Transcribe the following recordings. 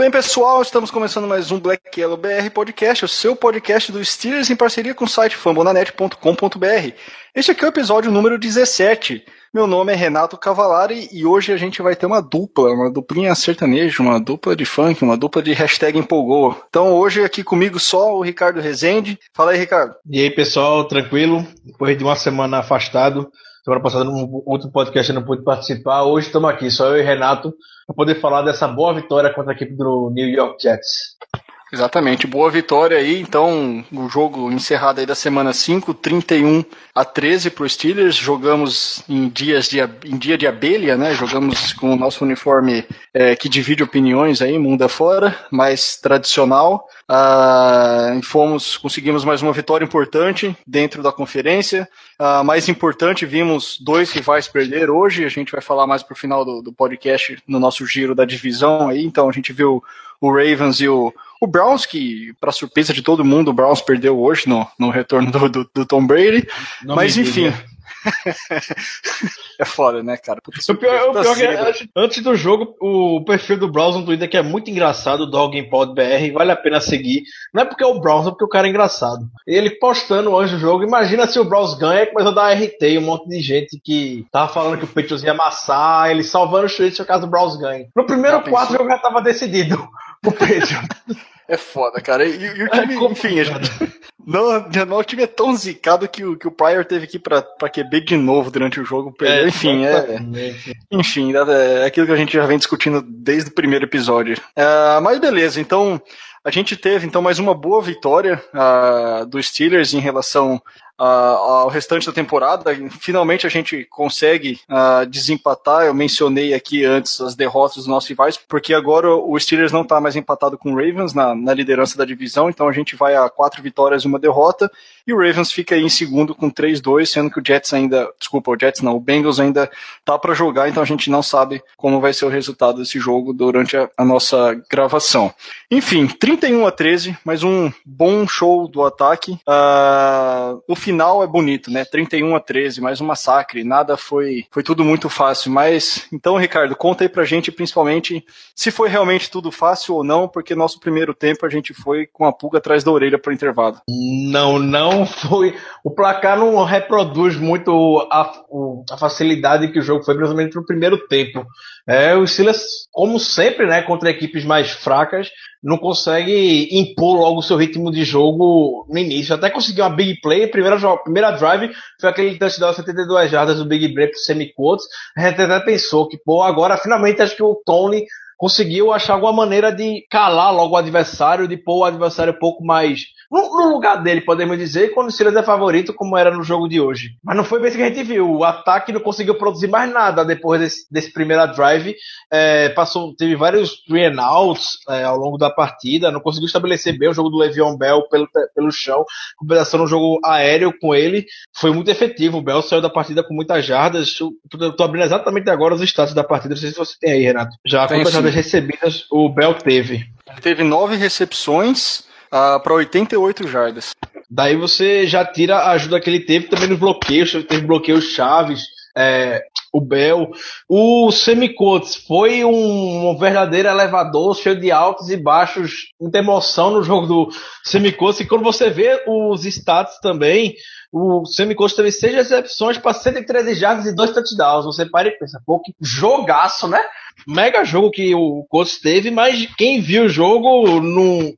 bem, pessoal, estamos começando mais um Black Yellow BR Podcast, o seu podcast do Steelers em parceria com o site fambonanet.com.br. Este aqui é o episódio número 17. Meu nome é Renato Cavalari e hoje a gente vai ter uma dupla, uma duplinha sertaneja, uma dupla de funk, uma dupla de hashtag empolgou. Então hoje aqui comigo só o Ricardo Rezende. Fala aí, Ricardo. E aí, pessoal, tranquilo? Depois de uma semana afastado, semana passada no outro podcast eu não pude participar, hoje estamos aqui, só eu e Renato, para poder falar dessa boa vitória contra a equipe do New York Jets. Exatamente, boa vitória aí. Então, o jogo encerrado aí da semana 5, 31 a 13 para os Steelers. Jogamos em, dias de, em dia de abelha, né? Jogamos com o nosso uniforme é, que divide opiniões aí, mundo afora, mais tradicional. Ah, fomos, conseguimos mais uma vitória importante dentro da conferência. Ah, mais importante, vimos dois rivais perder hoje. A gente vai falar mais pro final do, do podcast no nosso giro da divisão aí. Então, a gente viu o Ravens e o, o Browns, que, para surpresa de todo mundo, o Browns perdeu hoje no, no retorno do, do, do Tom Brady. Não Mas enfim. é foda, né, cara? Puta, O pior, o pior que é, antes, do jogo, o perfil do Browns no Twitter, que é muito engraçado, o Dog Pod BR, vale a pena seguir. Não é porque é o Browns, é porque o cara é engraçado. Ele postando antes do jogo, imagina se o Browns ganha, começou a dar RT, um monte de gente que tava falando que o Patriots ia amassar, ele salvando os tweets caso o Browns ganhe. No primeiro quarto, o jogo já tava decidido. O Patriots. É foda, cara. E, e o time, enfim, a gente, não, não, o time é tão zicado que o, que o Pryor teve que ir pra, pra QB de novo durante o jogo. perdeu. enfim, é. Enfim, é aquilo que a gente já vem discutindo desde o primeiro episódio. Ah, mas beleza, então a gente teve então mais uma boa vitória ah, dos Steelers em relação ah, ao restante da temporada. Finalmente a gente consegue ah, desempatar. Eu mencionei aqui antes as derrotas dos nossos rivais, porque agora o Steelers não está mais empatado com o Ravens na, na liderança da divisão, então a gente vai a quatro vitórias e uma derrota. E o Ravens fica aí em segundo com 3-2, sendo que o Jets ainda, desculpa, o Jets não, o Bengals ainda tá para jogar, então a gente não sabe como vai ser o resultado desse jogo durante a, a nossa gravação. Enfim, 31 a 13, mais um bom show do ataque. Ah, o final é bonito, né? 31 a 13, mais um massacre. Nada foi, foi tudo muito fácil. Mas então, Ricardo, conta aí pra gente, principalmente, se foi realmente tudo fácil ou não, porque nosso primeiro tempo a gente foi com a pulga atrás da orelha pro intervalo. Não, não foi. O placar não reproduz muito a, a facilidade que o jogo foi, principalmente no primeiro tempo. É, o Steelers, como sempre, né, contra equipes mais fracas, não consegue impor logo o seu ritmo de jogo no início. Até conseguiu uma big play, primeira, primeira drive foi aquele touchdown 72 jardas do Big Break pro semi-quotes. A gente até pensou que, pô, agora finalmente acho que o Tony conseguiu achar alguma maneira de calar logo o adversário, de pôr o adversário um pouco mais no, no lugar dele, podemos dizer, quando o Steelers é favorito, como era no jogo de hoje. Mas não foi bem isso que a gente viu. O ataque não conseguiu produzir mais nada depois desse, desse primeiro drive. É, passou, teve vários three outs é, ao longo da partida, não conseguiu estabelecer bem o jogo do Le'Veon Bell pelo, pelo chão. Compensação no jogo aéreo com ele foi muito efetivo. O Bell saiu da partida com muitas jardas. Tô abrindo exatamente agora os status da partida. Não sei se você tem aí, Renato. Já Tenho recebidas o Bell teve. Ele teve nove recepções para 88 jardas. Daí você já tira a ajuda que ele teve também nos bloqueios, teve bloqueios chaves, é, o Bell. O Semicotes foi um, um verdadeiro elevador, cheio de altos e baixos, muita emoção no jogo do Semicotes. E quando você vê os stats também, o Semicotes teve seis recepções para 113 jardas e dois touchdowns. Você para e pensa, pô, que jogaço, né? Mega jogo que o Coates teve, mas quem viu o jogo não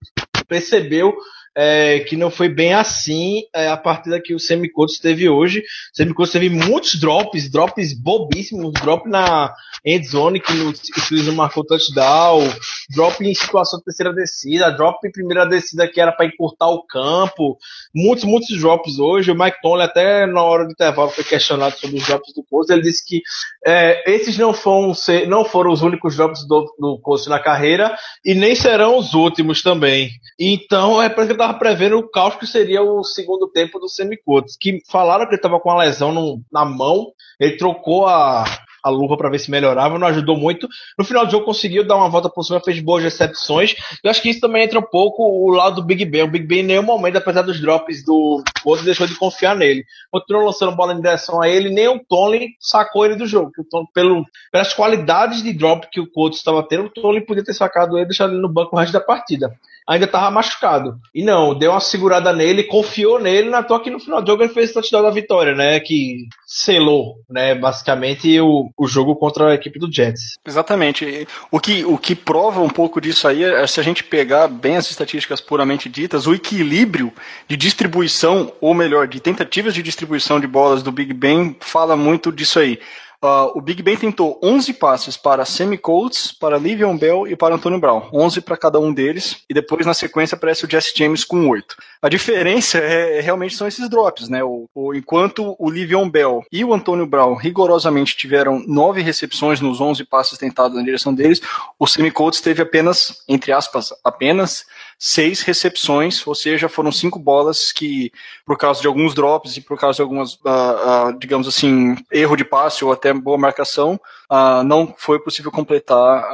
percebeu é, que não foi bem assim é, a partida que o Semicotos teve hoje. O Semicotos teve muitos drops, drops bobíssimos, drop na endzone que o Steelers não marcou touchdown, drop em situação de terceira descida, drop em primeira descida que era para encurtar o campo, muitos, muitos drops hoje. O Mike Tomlin até na hora do intervalo foi questionado sobre os drops do Colts, ele disse que é, esses não foram, ser, não foram os únicos drops do, do na carreira e nem serão os últimos também. Então, é eu tava prevendo o caos que seria o segundo tempo do Semicotes, que falaram que ele tava com uma lesão no, na mão, ele trocou a, a luva para ver se melhorava, não ajudou muito. No final do jogo conseguiu dar uma volta por cima, fez boas recepções. Eu acho que isso também entra um pouco o lado do Big Ben. O Big Ben em nenhum momento, apesar dos drops do outro, deixou de confiar nele. Continuou lançando bola em direção a ele, nem o Tony sacou ele do jogo. Tom, pelo, pelas qualidades de drop que o Couto estava tendo, o Tony podia ter sacado ele e deixado ele no banco o resto da partida ainda estava machucado. E não, deu uma segurada nele, confiou nele, na toa que no final do jogo ele fez o touchdown da vitória, né? Que selou, né, basicamente o, o jogo contra a equipe do Jets. Exatamente. O que, o que prova um pouco disso aí é se a gente pegar bem as estatísticas puramente ditas, o equilíbrio de distribuição, ou melhor, de tentativas de distribuição de bolas do Big Ben fala muito disso aí. Uh, o Big Ben tentou 11 passes para Sammy Coates, para Livion Bell e para Antônio Brown. 11 para cada um deles. E depois, na sequência, aparece o Jesse James com 8. A diferença é, realmente são esses drops, né? O, o, enquanto o Livion Bell e o Antônio Brown rigorosamente tiveram 9 recepções nos 11 passes tentados na direção deles, o Sammy teve apenas, entre aspas, apenas seis recepções, ou seja, foram cinco bolas que, por causa de alguns drops e por causa de algumas, uh, uh, digamos assim, erro de passe ou até boa marcação, uh, não foi possível completar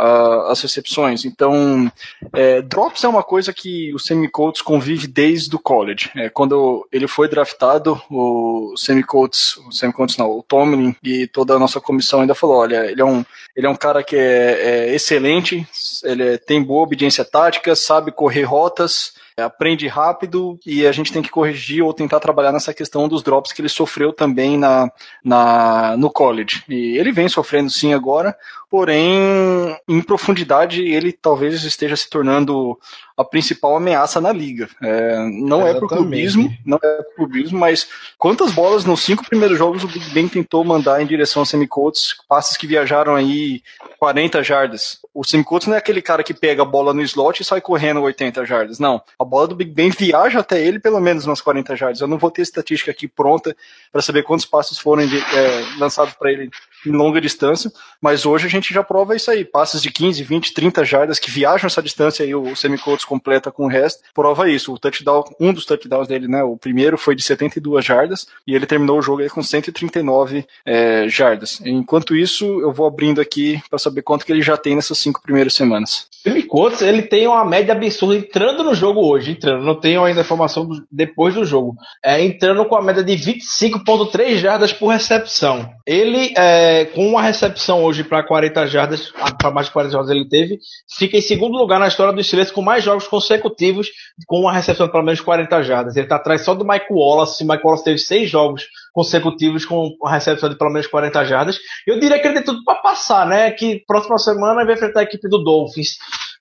as recepções. Então, é, drops é uma coisa que o Sammy Coates convive desde o college. É, quando ele foi draftado, o Sammy Coates, o Sammy Coates não, o Tomlin e toda a nossa comissão ainda falou, olha, ele é um, ele é um cara que é, é excelente, ele é, tem boa obediência tática, sabe correr rotas, aprende rápido e a gente tem que corrigir ou tentar trabalhar nessa questão dos drops que ele sofreu também na, na no college. E ele vem sofrendo sim agora, porém, em profundidade, ele talvez esteja se tornando a principal ameaça na liga. É, não Exatamente. é por clubismo, não é por clubismo, mas quantas bolas nos cinco primeiros jogos o Big Ben tentou mandar em direção ao Semicotes, passes que viajaram aí 40 jardas. O Semicotes não é aquele cara que pega a bola no slot e sai correndo 80 jardas, não. A bola do Big Ben viaja até ele pelo menos umas 40 jardas. Eu não vou ter estatística aqui pronta para saber quantos passes foram é, lançados para ele em longa distância, mas hoje a gente já prova isso aí, passes de 15, 20, 30 jardas que viajam essa distância aí, o Semicotes completa com o resto, prova isso. O touchdown, um dos touchdowns dele, né, o primeiro foi de 72 jardas e ele terminou o jogo aí com 139 é, jardas. Enquanto isso, eu vou abrindo aqui para saber quanto que ele já tem nessas cinco primeiras semanas. Semicotes, ele tem uma média absurda entrando no jogo hoje, entrando, não tenho ainda informação do, depois do jogo, é, entrando com a média de 25.3 jardas por recepção. Ele é, é, com uma recepção hoje para 40 jardas, para mais de 40 jardas ele teve, fica em segundo lugar na história do Steelers com mais jogos consecutivos com uma recepção de pelo menos 40 jardas. Ele está atrás só do Mike Wallace. Mike Wallace teve seis jogos consecutivos com uma recepção de pelo menos 40 jardas. Eu diria que ele tem tudo para passar, né? Que próxima semana vai enfrentar a equipe do Dolphins.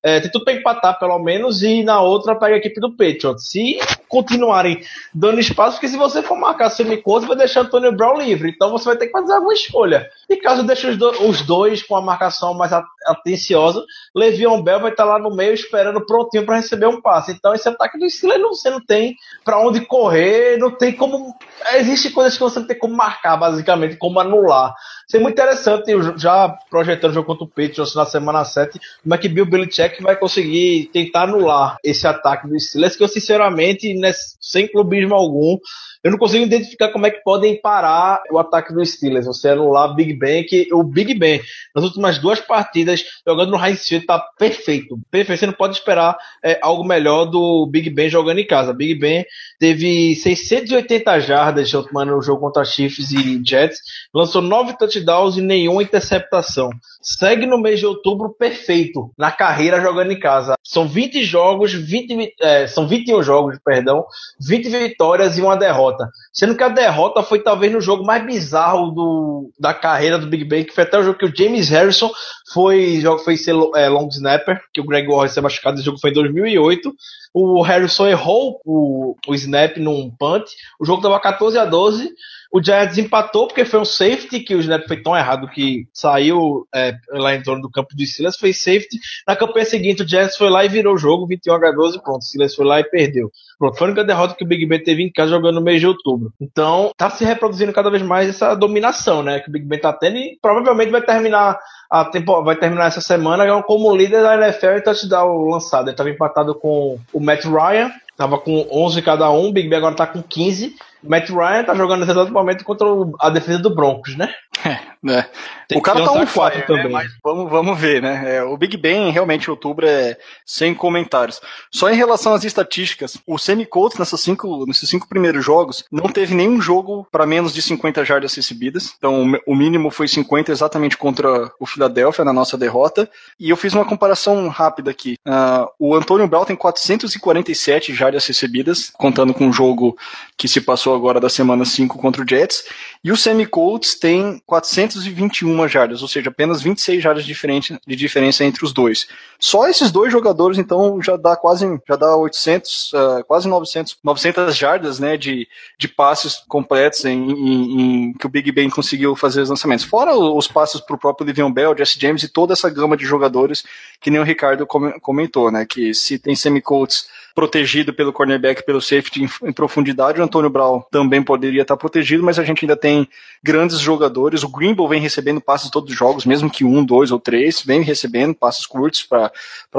É, tem tudo para empatar, pelo menos, e na outra pega a equipe do Patriots. Se continuarem dando espaço, porque se você for marcar semiconto, vai deixar Antônio Brown livre. Então você vai ter que fazer alguma escolha. E caso deixe os, do, os dois com a marcação mais atenciosa, Levion Bell vai estar lá no meio esperando prontinho para receber um passe. Então esse ataque do Steelers você não tem para onde correr, não tem como. Existem coisas que você não tem como marcar, basicamente, como anular. Isso é muito interessante, já projetando o jogo contra o Patriots na semana 7, como é que Bill Belichick vai conseguir tentar anular esse ataque do Steelers, que eu sinceramente, sem clubismo algum, eu não consigo identificar como é que podem parar o ataque do Steelers. Você anular Big Ben, que o Big Ben, nas últimas duas partidas, jogando no Heinz Field, tá perfeito. Perfeito. Você não pode esperar é, algo melhor do Big Ben jogando em casa. Big Ben teve 680 jardas no jogo contra Chiefs e Jets, lançou nove touchdowns e nenhuma interceptação. Segue no mês de outubro perfeito na carreira jogando em casa. São 20 jogos, 20, é, são 21 jogos, perdão, 20 vitórias e uma derrota. Sendo que a derrota foi talvez no jogo mais bizarro do, da carreira do Big Ben, que foi até o jogo que o James Harrison foi, jogo foi ser é, long snapper, que o Greg Warren se machucado, esse jogo foi em 2008. o Harrison errou o, o snap num punt, o jogo tava 14 a 12, o Giants empatou porque foi um safety, que o snap foi tão errado que saiu é, lá em torno do campo do Silas, foi safety. Na campanha seguinte, o Giants foi lá e virou o jogo, 21 a 12, pronto. Silas foi lá e perdeu. Pronto, foi a única derrota que o Big Ben teve em casa jogando no mês de outubro. Então, tá se reproduzindo cada vez mais essa dominação, né? Que o Big Ben tá tendo e provavelmente vai terminar a vai terminar essa semana como líder da NFL em touchdown lançado. Ele estava empatado com o Matt Ryan, tava com 11 cada um, o Big Ben agora tá com 15. Matt Ryan tá jogando nesse exato momento contra a defesa do Broncos, né? É, né? o cara tá um fire, né? mas vamos, vamos ver, né? É, o Big Ben, realmente, outubro é sem comentários. Só em relação às estatísticas, o Semi Colts nessas cinco, nesses cinco primeiros jogos não teve nenhum jogo para menos de 50 jardas recebidas. Então, o mínimo foi 50 exatamente contra o Philadelphia na nossa derrota. E eu fiz uma comparação rápida aqui. Uh, o Antônio Brown tem 447 jardas recebidas, contando com o jogo que se passou agora da semana 5 contra o Jets. E o Semi Colts tem 421 jardas, ou seja, apenas 26 jardas de diferença, entre os dois. Só esses dois jogadores, então, já dá quase já dá 800, uh, ah, quase 900, 900 jardas né, de, de passes completos em, em, em, que o Big Ben conseguiu fazer os lançamentos. Fora os passes para o próprio Livion Bell, Jesse James e toda essa gama de jogadores que nem o Ricardo comentou, né? Que se tem Semi Colts protegido pelo cornerback, pelo safety em, em, profundidade. O Antônio Brown também poderia estar protegido, mas a gente ainda tem grandes jogadores. O Grimble vem recebendo passes todos os jogos, mesmo que um, dois ou três, vem recebendo passes curtos para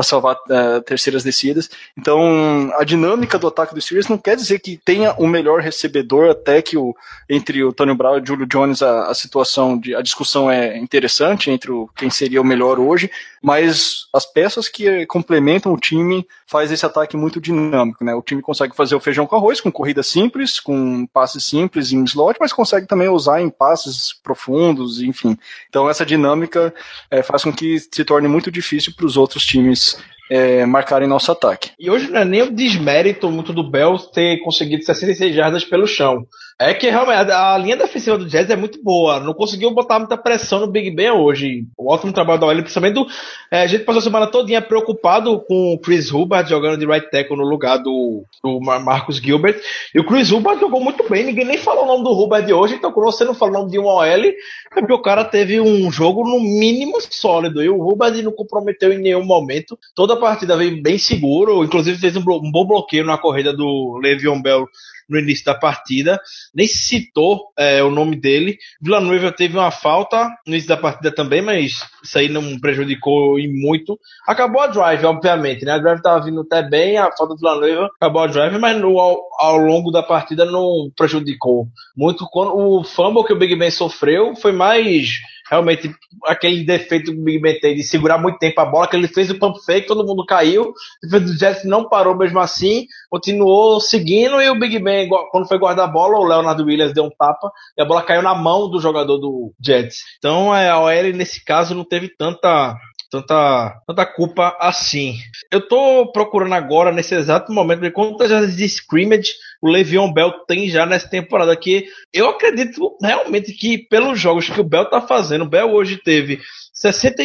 salvar uh, terceiras descidas. Então, a dinâmica do ataque do Steelers não quer dizer que tenha o melhor recebedor, até que o, entre o Antônio Brown e o Julio Jones a, a situação, de, a discussão é interessante entre o, quem seria o melhor hoje, mas as peças que complementam o time faz esse ataque muito dinâmico, né? O time consegue fazer o feijão com arroz, com corrida simples, com passes simples em slot, mas consegue também usar em passes profundos, enfim. Então essa dinâmica é, faz com que se torne muito difícil para os outros times é, marcarem nosso ataque. E hoje não é nem o desmérito muito do Bell ter conseguido 66 jardas pelo chão. É que realmente a, linha defensiva do Jazz é muito boa. Não conseguiu botar muita pressão no Big Ben hoje. O ótimo trabalho da OL, principalmente do, é, a gente passou a semana todinha preocupado com o Chris Hubbard jogando de right tackle no lugar do, do Marcus Gilbert. E o Chris Hubbard jogou muito bem. Ninguém nem falou o nome do Hubbard hoje. Então, quando você não fala o nome de um OL, é porque o cara teve um jogo no mínimo sólido. E o Hubbard não comprometeu em nenhum momento. Toda a partida veio bem seguro. Inclusive fez um, um bom bloqueio na corrida do Le'Veon Bell no início da partida, nem citou é, o nome dele. Villanueva teve uma falta no início da partida também, mas isso aí não prejudicou em muito. Acabou a drive, obviamente, né? A drive estava vindo até bem, a falta do Villanueva acabou a drive, mas no, ao, ao, longo da partida não prejudicou muito. Quando o fumble que o Big Ben sofreu foi mais realmente aquele defeito que o Big Ben tem de segurar muito tempo a bola, que ele fez o pump fake, todo mundo caiu, o do Jets não parou mesmo assim, continuou seguindo e o Big Ben, quando foi guardar a bola, o Leonardo Williams deu um tapa e a bola caiu na mão do jogador do Jets. Então é, a OL nesse caso não teve tanta tanta, tanta culpa assim. Eu tô procurando agora, nesse exato momento, ver quantas vezes de scrimmage o Le'Veon Bell tem já nessa temporada, que eu acredito realmente que pelos jogos que o Bell tá fazendo, o Bell hoje teve 60,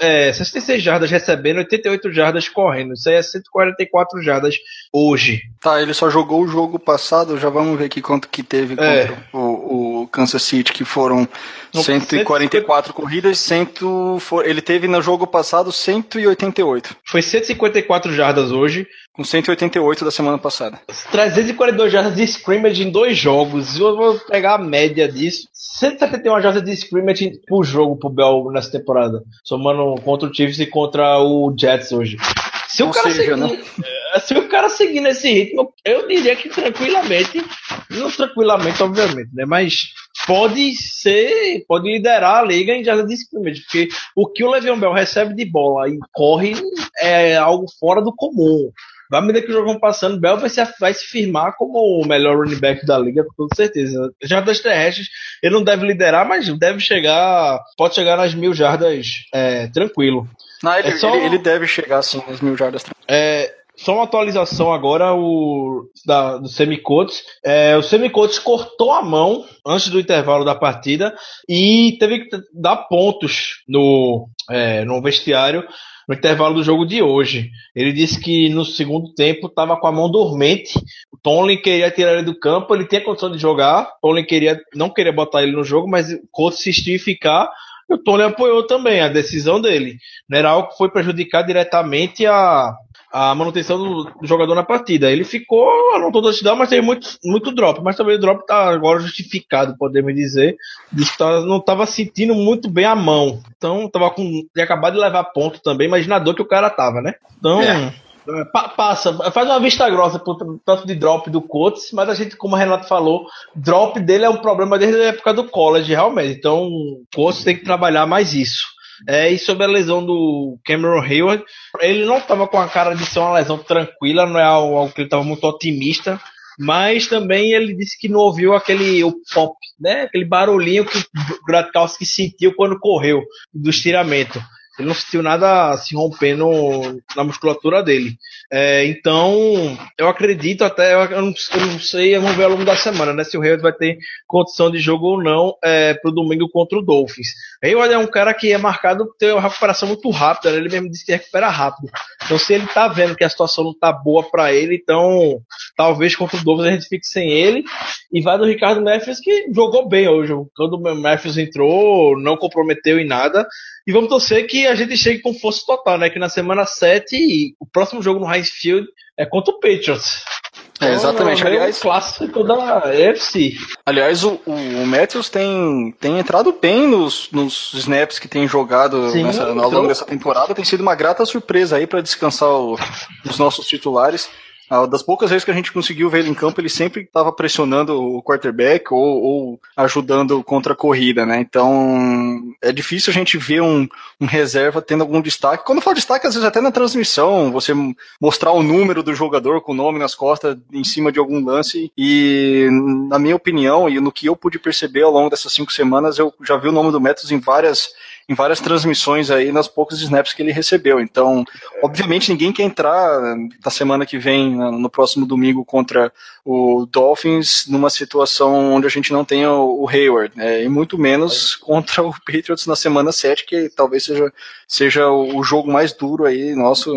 é, 66 jardas recebendo, 88 jardas correndo. Isso aí é 144 jardas hoje. Tá, ele só jogou o jogo passado, já vamos ver aqui quanto que teve é. contra o, Kansas City, que foram 144 150... corridas, 100, for, ele teve no jogo passado 188. Foi 154 jardas hoje. Com 188 da semana passada. 342 jardas de scrimmage em dois jogos. Eu vou pegar a média disso. 171 jardas de scrimmage por jogo pro Bell nessa temporada. Somando contra o Chiefs e contra o Jets hoje. Se o, cara seja, seguir, se o cara seguir nesse ritmo, eu diria que tranquilamente, não tranquilamente, obviamente, né? Mas pode ser, pode liderar a liga em jardas de scrimmage, porque o que o Le'Veon Bell recebe de bola e corre é algo fora do comum à medida que o jogo passando, Bell vai se, vai se firmar como o melhor running back da liga, com toda certeza. Jardas terrestres, ele não deve liderar, mas deve chegar, pode chegar nas mil jardas é, tranquilo. Não, ele, é só, ele, ele, deve chegar assim nas mil jardas. É, só uma atualização agora o, da, do Semicotes. É, o Semicotes cortou a mão antes do intervalo da partida e teve que dar pontos no, é, no vestiário no intervalo do jogo de hoje. Ele disse que no segundo tempo estava com a mão dormente. O Tomlin queria tirar ele do campo, ele tinha condição de jogar. O Tomlin queria, não queria botar ele no jogo, mas o Couto insistiu em ficar. O Tomlin apoiou também a decisão dele. Não era algo que foi prejudicar diretamente a, a manutenção do, do, jogador na partida. Ele ficou, não todo touchdown, mas teve muito, muito drop. Mas também o drop está agora justificado, podemos dizer. Diz que tá, não estava sentindo muito bem a mão. Então, tava com. Tinha acabado de levar ponto também. Imagina a dor que o cara tava, né? Então. É. é pa, passa, faz uma vista grossa tanto de drop do Coates, mas a gente, como o Renato falou, drop dele é um problema desde a época do college, realmente. Então, o Coates tem que trabalhar mais isso. É, e sobre a lesão do Cameron Hayward, ele não estava com a cara de ser uma lesão tranquila, não é algo, algo que ele estava muito otimista, mas também ele disse que não ouviu aquele o pop, né? Aquele barulhinho que o Gratkowski sentiu quando correu do estiramento. Ele não sentiu nada se rompendo na musculatura dele. É, então, eu acredito até, eu não, eu não, sei, vamos ver ao longo da semana, né? Se o Hayward vai ter condição de jogo ou não é, pro domingo contra o Dolphins. Hayward é um cara que é marcado por ter uma recuperação muito rápida, né? ele mesmo disse que recupera rápido. Então, se ele tá vendo que a situação não tá boa para ele, então talvez contra o Dolphins a gente fique sem ele. E vai do Ricardo Matthews, que jogou bem hoje. Quando o Matthews entrou, não comprometeu em nada. E vamos torcer que a gente chegue com força total, né? Que na semana 7, o próximo jogo no Heinz Field é contra o Patriots. É, exatamente. Então, aliás, clássico da UFC. Aliás, o, o Matthews tem, tem entrado bem nos, nos snaps que tem jogado Sim, nessa, ao longo então... dessa temporada. Tem sido uma grata surpresa aí para descansar o, os nossos titulares. Ah, das poucas vezes que a gente conseguiu ver ele em campo, ele sempre estava pressionando o quarterback ou, ou, ajudando contra a corrida, né? Então é difícil a gente ver um, um, reserva tendo algum destaque. Quando eu falo destaque, às vezes até na transmissão, você mostrar o número do jogador com o nome nas costas em cima de algum lance. E na minha opinião, e no que eu pude perceber ao longo dessas cinco semanas, eu já vi o nome do Metos em várias em várias transmissões aí nas poucas snaps que ele recebeu. Então, obviamente, ninguém quer entrar na semana que vem, no próximo domingo, contra o Dolphins, numa situação onde a gente não tenha o Hayward, né? e muito menos contra o Patriots na semana 7, que talvez seja, seja o jogo mais duro aí nosso,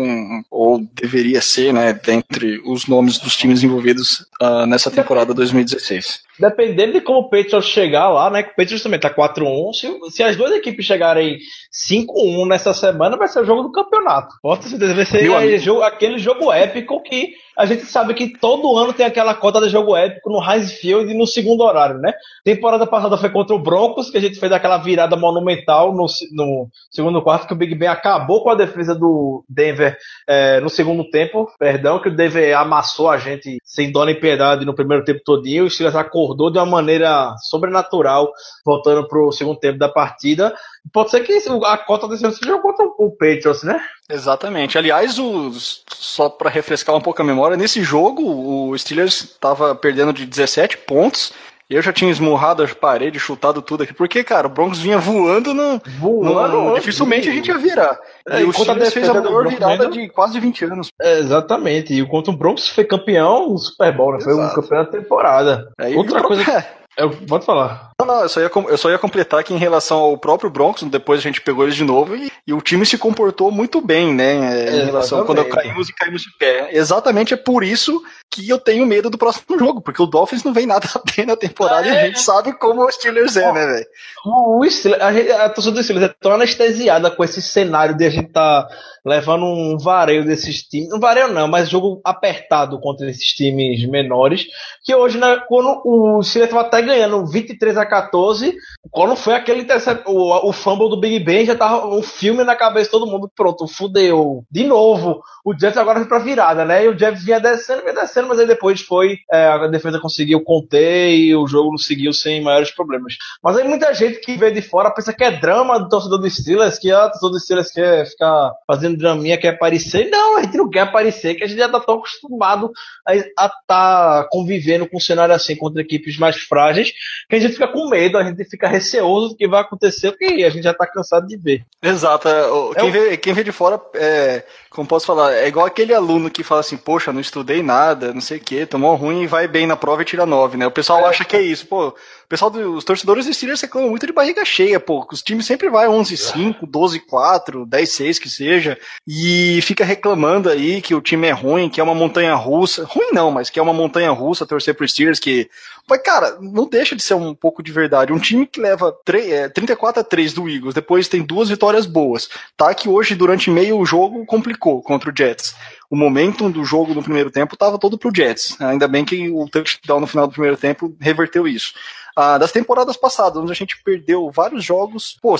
ou deveria ser, né, dentre os nomes dos times envolvidos uh, nessa temporada 2016 dependendo de como o Patriots chegar lá, né? Que o Patriots também tá 4-1. Se, se as duas equipes chegarem 5-1 nessa semana, vai ser o jogo do campeonato. Pode certeza, vai ser jogo, aquele jogo épico que a gente sabe que todo ano tem aquela cota de jogo épico no Heinz Field no segundo horário, né? Temporada passada foi contra o Broncos, que a gente fez aquela virada monumental no, no segundo quarto, que o Big Ben acabou com a defesa do Denver é, no segundo tempo, perdão, que o Denver amassou a gente sem dó nem piedade no primeiro tempo todinho, o Steelers acordou de uma maneira sobrenatural, voltando pro segundo tempo da partida, Pode ser que a cota desse ano seja contra o Patriots, né? Exatamente. Aliás, o, só para refrescar um pouco a memória, nesse jogo o Steelers estava perdendo de 17 pontos. Eu já tinha esmurrado as paredes, chutado tudo aqui. Porque, cara, o Broncos vinha voando no. Voando? No, dificilmente a gente ia virar. É, e o Steelers fez a maior virada de quase 20 anos. É, exatamente. E o contra o Broncos foi campeão do Super Bowl, né? Foi o campeão da temporada. É, Outra coisa. Eu, pode falar. Não, não, eu só, ia, eu só ia completar que em relação ao próprio Broncos, depois a gente pegou eles de novo e, e o time se comportou muito bem, né? Em relação quando caímos e caímos de pé. Exatamente é por isso que eu tenho medo do próximo jogo, porque o Dolphins não vem nada bem na temporada é. e a gente sabe como o Steelers é, né, velho? O Steelers, a, a torcida do Steelers é tão anestesiada com esse cenário de a gente tá levando um vareio desses times, um vareio não, mas jogo apertado contra esses times menores, que hoje, né, quando o Steelers tava até ganhando 23 a 14, quando foi aquele o, o fumble do Big Ben, já tava um filme na cabeça de todo mundo, pronto, fudeu, de novo, o Jets agora foi pra virada, né, e o Jets vinha descendo, vinha descendo, mas aí depois foi, é, a defesa conseguiu conter e o jogo não seguiu sem maiores problemas. Mas aí muita gente que vê de fora pensa que é drama do torcedor do Steelers, que ah, torcedor do Steelers quer ficar fazendo draminha, quer aparecer. Não, a gente não quer aparecer, que a gente já tá tão acostumado a estar tá convivendo com um cenário assim contra equipes mais frágeis, que a gente fica com medo, a gente fica receoso do que vai acontecer, porque a gente já tá cansado de ver. Exato. é, É Quem, o- vê, quem vê de fora, é, como posso falar, é igual aquele aluno que fala assim, poxa, não estudei nada, não sei o quê, tomou ruim e vai bem na prova e tira nove, né? O pessoal acha que é isso, pô. O pessoal dos torcedores do Steelers reclamam muito de barriga cheia, pô. Os times sempre vai 11-5, 12-4, 10-6 que seja, e fica reclamando aí que o time é ruim, que é uma montanha russa. Ruim não, mas que é uma montanha russa torcer pro Steelers, que mas, cara, não deixa de ser um pouco de verdade. Um time que leva tre- é, 34 a 3 do Eagles, depois tem duas vitórias boas. Tá que hoje, durante meio jogo, complicou contra o Jets. O momentum do jogo no primeiro tempo estava todo pro Jets. Ainda bem que o touchdown no final do primeiro tempo reverteu isso. Ah, das temporadas passadas, onde a gente perdeu vários jogos, pô,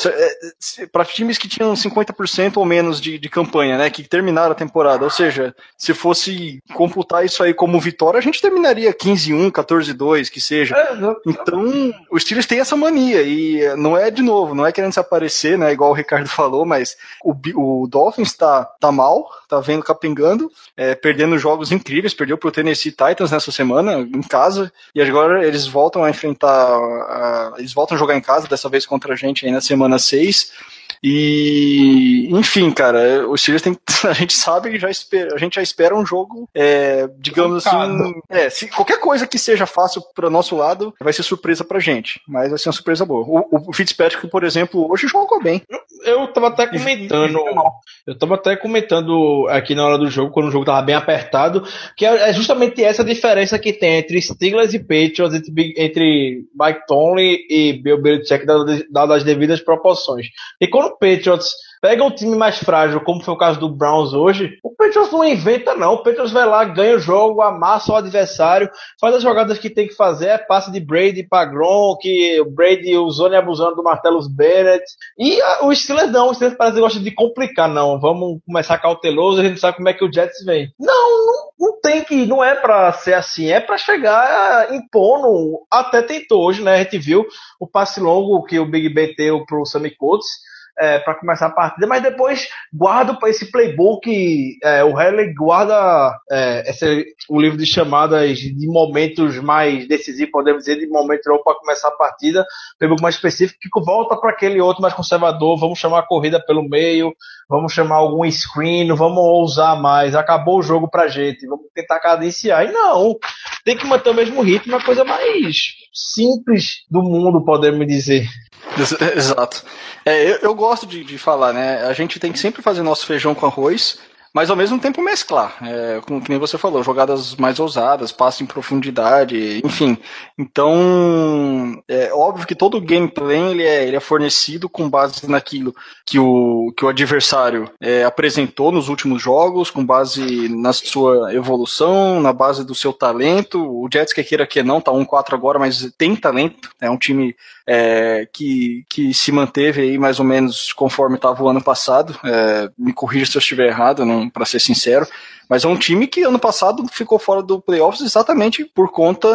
para times que tinham 50% ou menos de, de campanha, né, que terminaram a temporada, ou seja, se fosse computar isso aí como vitória, a gente terminaria 15-1, 14-2, que seja. Então, os Steelers têm essa mania, e não é de novo, não é querendo se aparecer, né, igual o Ricardo falou, mas o, o Dolphins tá, tá mal, tá vendo capengando, é, perdendo jogos incríveis, perdeu pro Tennessee Titans nessa semana, em casa, e agora eles voltam a enfrentar, a- eles voltam a jogar em casa, dessa vez contra a gente aí na semana 6, e, enfim, cara, os Steelers tem, a gente sabe que já espera, a gente já espera um jogo, é, digamos assim, é, se qualquer coisa que seja fácil para nosso lado, vai ser surpresa pra gente, mas vai ser uma surpresa boa. O, o Fitzpatrick, por exemplo, hoje jogou bem. Eu tava até comentando. Eu tava até comentando aqui na hora do jogo, quando o jogo tava bem apertado, que é é justamente essa diferença que tem entre Steelers e Patriots, entre, entre Mike Tomlin e Bill Belichick, dadas dadas as devidas proporções. E quando o Patriots pega um time mais frágil, como foi o caso do Browns hoje, o Patriots não inventa não, o Patriots vai lá, ganha o jogo, amassa o adversário, faz as jogadas que tem que fazer, é passe de Brady pra Gronk, o Brady usando e abusando do Martellus Bennett, e a- o Steelers não, o Steelers parece que gosta de complicar, não. Vamos começar cauteloso, a gente sabe como é que o Jets vem. Não, não, não tem que, não é pra ser assim, é pra chegar impondo. Até tentou hoje, né? A gente viu o passe longo que o Big Ben deu pro Sammy Coates. É, para começar a partida, mas depois guarda para esse playbook. é, o Haley guarda é, esse, o livro de chamadas de momentos mais decisivos, podemos dizer, de momentos para começar a partida playbook mais específico, que volta para aquele outro mais conservador, vamos chamar a corrida pelo meio, vamos chamar algum screen, vamos ousar mais, acabou o jogo pra gente, vamos tentar cadenciar. E não, tem que manter o mesmo ritmo, a coisa mais simples do mundo, podemos dizer. Ex- Exato. É, eu, eu gosto de, de falar, né? A gente tem que sempre fazer nosso feijão com arroz, mas ao mesmo tempo mesclar. É, como que nem você falou, jogadas mais ousadas, passe em profundidade, enfim. Então, é óbvio que todo gameplay ele é, ele é fornecido com base naquilo que o, que o adversário é, apresentou nos últimos jogos, com base na sua evolução, na base do seu talento. O Jets, que queira que não, tá 1-4 agora, mas tem talento. É um time é, que, que se manteve aí mais ou menos conforme estava o ano passado. É, me corrija se eu estiver errado, para ser sincero. Mas é um time que ano passado ficou fora do playoffs exatamente por conta.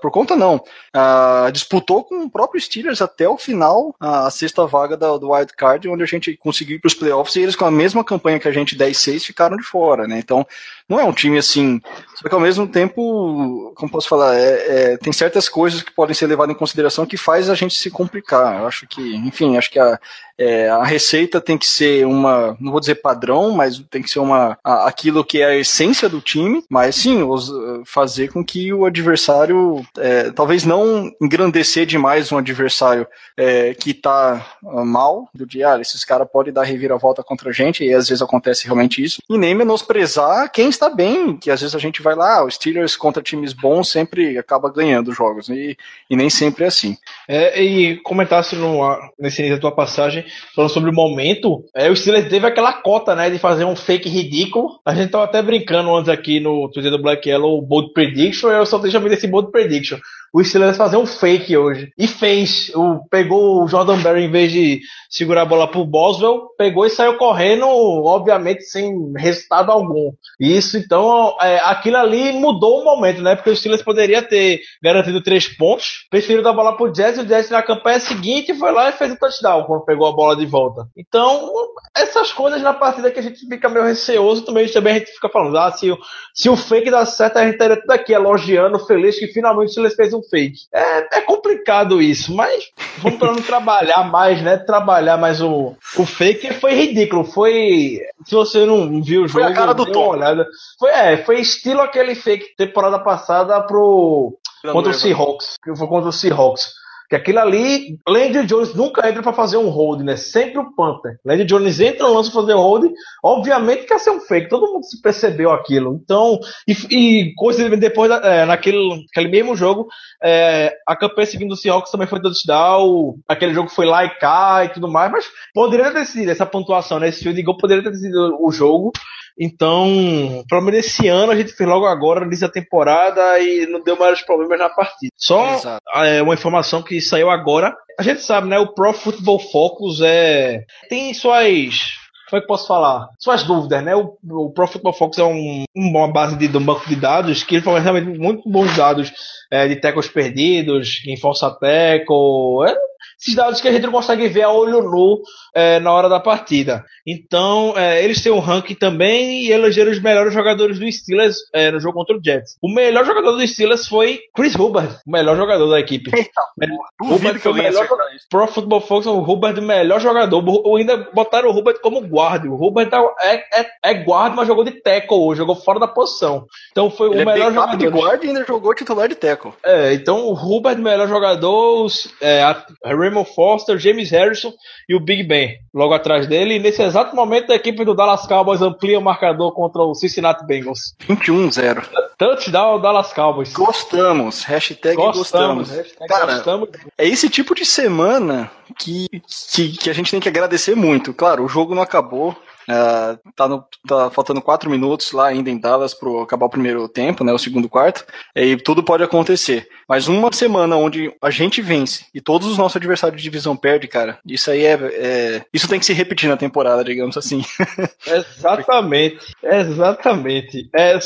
Por conta não. Ah, disputou com o próprio Steelers até o final a, sexta vaga da, do Wild Card, onde a gente conseguiu ir para os playoffs e eles com a mesma campanha que a gente 10-6 ficaram de fora, né? Então não é um time assim. Só que ao mesmo tempo, como posso falar, é, é, tem certas coisas que podem ser levadas em consideração que faz a gente se complicar. Eu acho que, enfim, acho que a, é, a receita tem que ser uma, não vou dizer padrão, mas tem que ser uma a- aquilo que é a essência do time, mas sim, os- fazer com que o adversário, é, talvez não engrandecer demais um adversário é, que tá ah, mal, do dia, ah, esses caras podem dar reviravolta contra a gente, e às vezes acontece realmente isso, e nem menosprezar quem está bem, que às vezes a gente vai lá, os Steelers contra times bons sempre acaba ganhando jogos, e, e nem sempre é assim. É, e comentasse no, nesse início da tua passagem, falando sobre o momento, é, o Steelers teve aquela cota, né, de fazer um fake ridículo. A gente tava até brincando antes aqui no Twitter do Black Yellow, o Bold Prediction, eu só deixo desse Bold Prediction. O Steelers fazer um fake hoje. E fez. O, pegou o Jordan Berry em vez de segurar a bola pro Boswell, pegou e saiu correndo, obviamente, sem resultado algum. Isso, então, é, aquilo ali mudou o momento, né? Porque o Steelers poderia ter garantido três pontos, preferiu dar a bola pro Jets e o Jets na campanha seguinte foi lá e fez o touchdown quando pegou a bola de volta. Então, essas coisas na partida que a gente fica meio receoso, também, também a gente fica falando, ah, se, se o fake dá certo, a gente estaria tudo aqui elogiando, feliz que finalmente o Steelers fez um um fake. É, é complicado isso, mas vamos para não trabalhar mais, né? Trabalhar mais o, o fake foi ridículo. Foi. Se você não viu o jogo, Foi a cara do Tom. olhada. Foi, é, foi estilo aquele fake temporada passada pro. Contra o Seahawks. Que foi contra o Seahawks. Que aquilo ali, Landry Jones nunca entra pra fazer um hold, né? Sempre o Panther. Landry Jones entra no lance pra fazer hold, obviamente que ia ser um fake. Todo mundo se percebeu aquilo. Então, e, e depois, é, naquele, naquele mesmo jogo, é, a campanha seguindo o Seahawks também foi touchdown. Aquele jogo foi lá e cá e tudo mais, mas poderia ter sido essa pontuação, né? Esse field goal poderia ter sido o jogo. Então, pelo menos esse ano a gente fez logo agora, no início da temporada, e não deu maiores problemas na partida. Só Exato. é, uma informação que saiu agora. A gente sabe, né? O Pro Football Focus é. tem suas. Como é que posso falar? Suas dúvidas, né? O, o Pro Football Focus é um, uma base de, de um banco de dados que ele fornece realmente muito bons dados é, de tackles perdidos, em força tackle, é, esses dados que a gente não consegue ver a olho nu é, na hora da partida. Então, é, eles têm um ranking também e elegeram os melhores jogadores do Steelers é, no jogo contra o Jets. O melhor jogador do Steelers foi Chris Hubbard, o melhor jogador da equipe. Que eu foi o melhor isso. Pro Football Focus, o Hubbard o melhor jogador. Ou ainda botaram o Hubbard como guarda. O Hubbard é, é, é guarda, mas jogou de tackle hoje, jogou fora da posição. Então foi Ele o é melhor jogador. de guarda e ainda jogou titular de tackle. É, então o Hubbard, melhor jogador, os, é, a Raymond Foster, James Harrison e o Big Ben logo atrás dele. E nesse exato momento a equipe do Dallas Cowboys amplia o marcador contra o Cincinnati Bengals. 21-0. Touchdown Dallas Cowboys. Gostamos. Hashtag gostamos. hashtag Cara, gostamos. É esse tipo de semana que, que, que a gente tem que agradecer muito. Claro, o jogo não acabou. ah, tá, no- tá faltando quatro minutos lá ainda em Dallas para acabar o primeiro tempo, né, o segundo quarto, e tudo pode acontecer. Mas uma semana onde a gente vence e todos os nossos adversários de divisão perdem, cara, isso aí é, é- Isso tem que se repetir na temporada, digamos assim. Exatamente, exatamente. É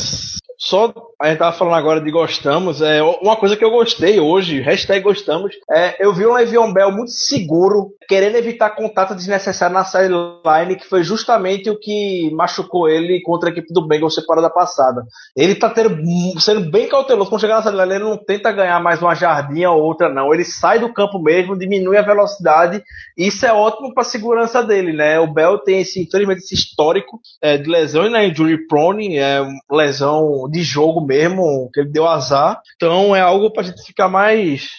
só a gente tava falando agora de gostamos. É uma coisa que eu gostei hoje, hashtag gostamos. É, eu vi um Le'Veon Bell muito seguro, querendo evitar contato desnecessário na sideline, que foi justamente o que machucou ele contra a equipe do Bengals temporada passada. Ele tá tendo, sendo bem cauteloso quando chegar na sideline, ele não tenta ganhar mais uma jardinha ou outra, não. Ele sai do campo mesmo, diminui a velocidade. Isso é ótimo para a segurança dele, né? O Bell tem esse, infelizmente, esse histórico é, de lesão na injury prone, é lesão de jogo mesmo, que ele deu azar. Então é algo pra gente ficar mais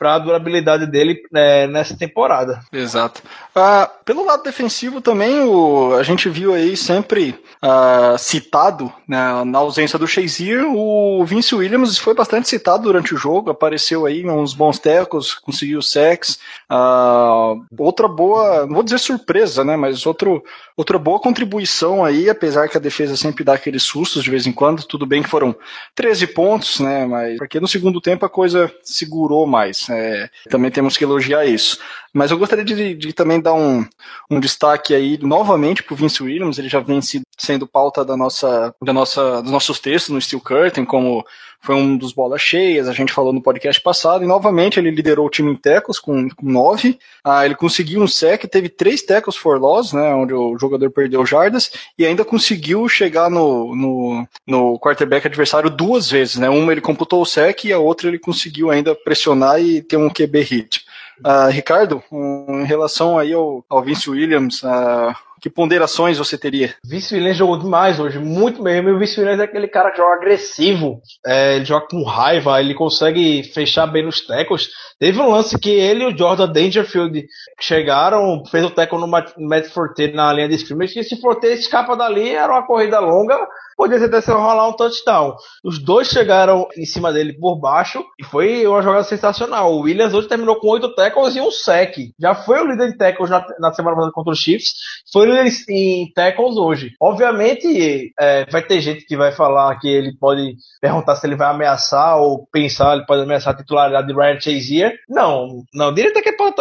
para a durabilidade dele é, nessa temporada. Exato. Ah, pelo lado defensivo também, o, a gente viu aí sempre ah, citado né, na ausência do Shazier, o Vince Williams foi bastante citado durante o jogo, apareceu aí uns bons tecos, conseguiu sex. Ah, outra boa, não vou dizer surpresa, né, mas outro, outra boa contribuição aí, apesar que a defesa sempre dá aqueles sustos de vez em quando, tudo bem que foram 13 pontos, né, mas porque no segundo tempo a coisa segurou mais. É, também temos que elogiar isso. Mas eu gostaria de, de também dar um, um destaque aí novamente para o Vince Williams. Ele já vem sendo pauta da nossa, da nossa, dos nossos textos no Steel Curtain, como foi um dos bolas cheias, a gente falou no podcast passado, e novamente ele liderou o time em tecos com, com nove. Ah, ele conseguiu um sec, teve três tecos for loss, né, onde o jogador perdeu jardas, e ainda conseguiu chegar no, no, no quarterback adversário duas vezes. Né, uma ele computou o sec e a outra ele conseguiu ainda pressionar e ter um QB hit. Uh, Ricardo, um, em relação aí ao, ao Vince Williams, uh, que ponderações você teria? Vince Williams jogou demais hoje, muito mesmo. E o Vince Williams é aquele cara que joga agressivo, é, ele joga com raiva, ele consegue fechar bem nos tecos. Teve um lance que ele e o Jordan Dangerfield chegaram, fez o teco no Matt Forte na linha de scrimmage, e se Forte escapa dali, era uma corrida longa, podia até se rolar um touchdown. Os dois chegaram em cima dele por baixo e foi uma jogada sensacional. O Williams hoje terminou com oito tackles e um sec. Já foi o líder de tackles na, na semana passada contra os Chiefs, foi o líder em tackles hoje. Obviamente, é, vai ter gente que vai falar que ele pode perguntar se ele vai ameaçar ou pensar, ele pode ameaçar a titularidade de Ryan Chazier. Não, não. Direito é que pode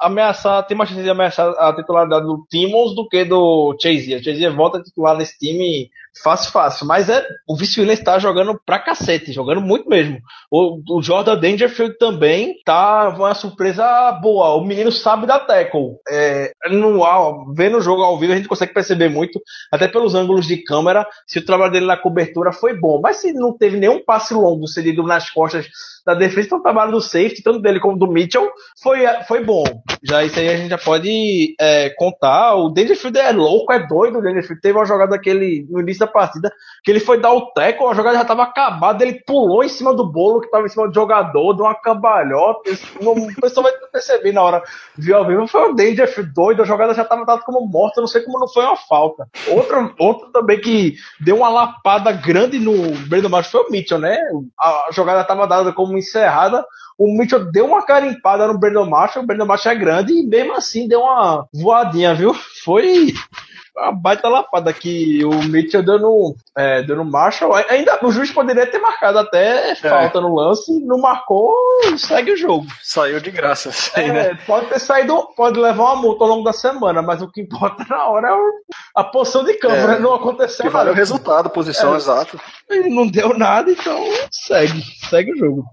ameaçar, tem mais chance de ameaçar a titularidade do Timmons do que do Chazier. Chazier volta a titular nesse time fácil, fácil. Mas é, o Vice Williams tá jogando pra cacete, jogando muito mesmo. O, o Jordan Dangerfield também tá uma surpresa boa. O menino sabe da tackle. É, no, ao, vendo o jogo ao vivo, a gente consegue perceber muito, até pelos ângulos de câmera, se o trabalho dele na cobertura foi bom. Mas se não teve nenhum passe longo cedido nas costas da defesa, então o trabalho do safety, tanto dele como do Mitchell, foi, foi bom. Já isso aí a gente já pode é, contar. O Dangerfield é louco, é doido. O Dangerfield teve uma jogada daquele no início da partida que ele foi dar o teco, a jogada já estava acabada, ele pulou em cima do bolo que estava em cima do jogador, deu uma cambalhota. O pessoal vai perceber na hora, viu ao vivo, foi o Dangerfield doido, a jogada já estava dada como morta, não sei como não foi uma falta. Outro, outro também que deu uma lapada grande no Brandon Marshall foi o Mitchell, né? A jogada estava dada como encerrada, o Mitchell deu uma carimpada no Brandon Marshall, o Brandon Marshall é grande e mesmo assim deu uma voadinha, viu? Foi uma baita lapada que o Mitchell deu no, é, deu no Marshall. Ainda o juiz poderia ter marcado até é. falta no lance, não marcou, segue o jogo. Saiu de graça. é, né? Pode ter saído, pode levar uma multa ao longo da semana, mas o que importa na hora é a posição de campo, é, né? Não aconteceu nada. Vale o resultado, posição é. exata. Não deu nada, então segue, segue o jogo.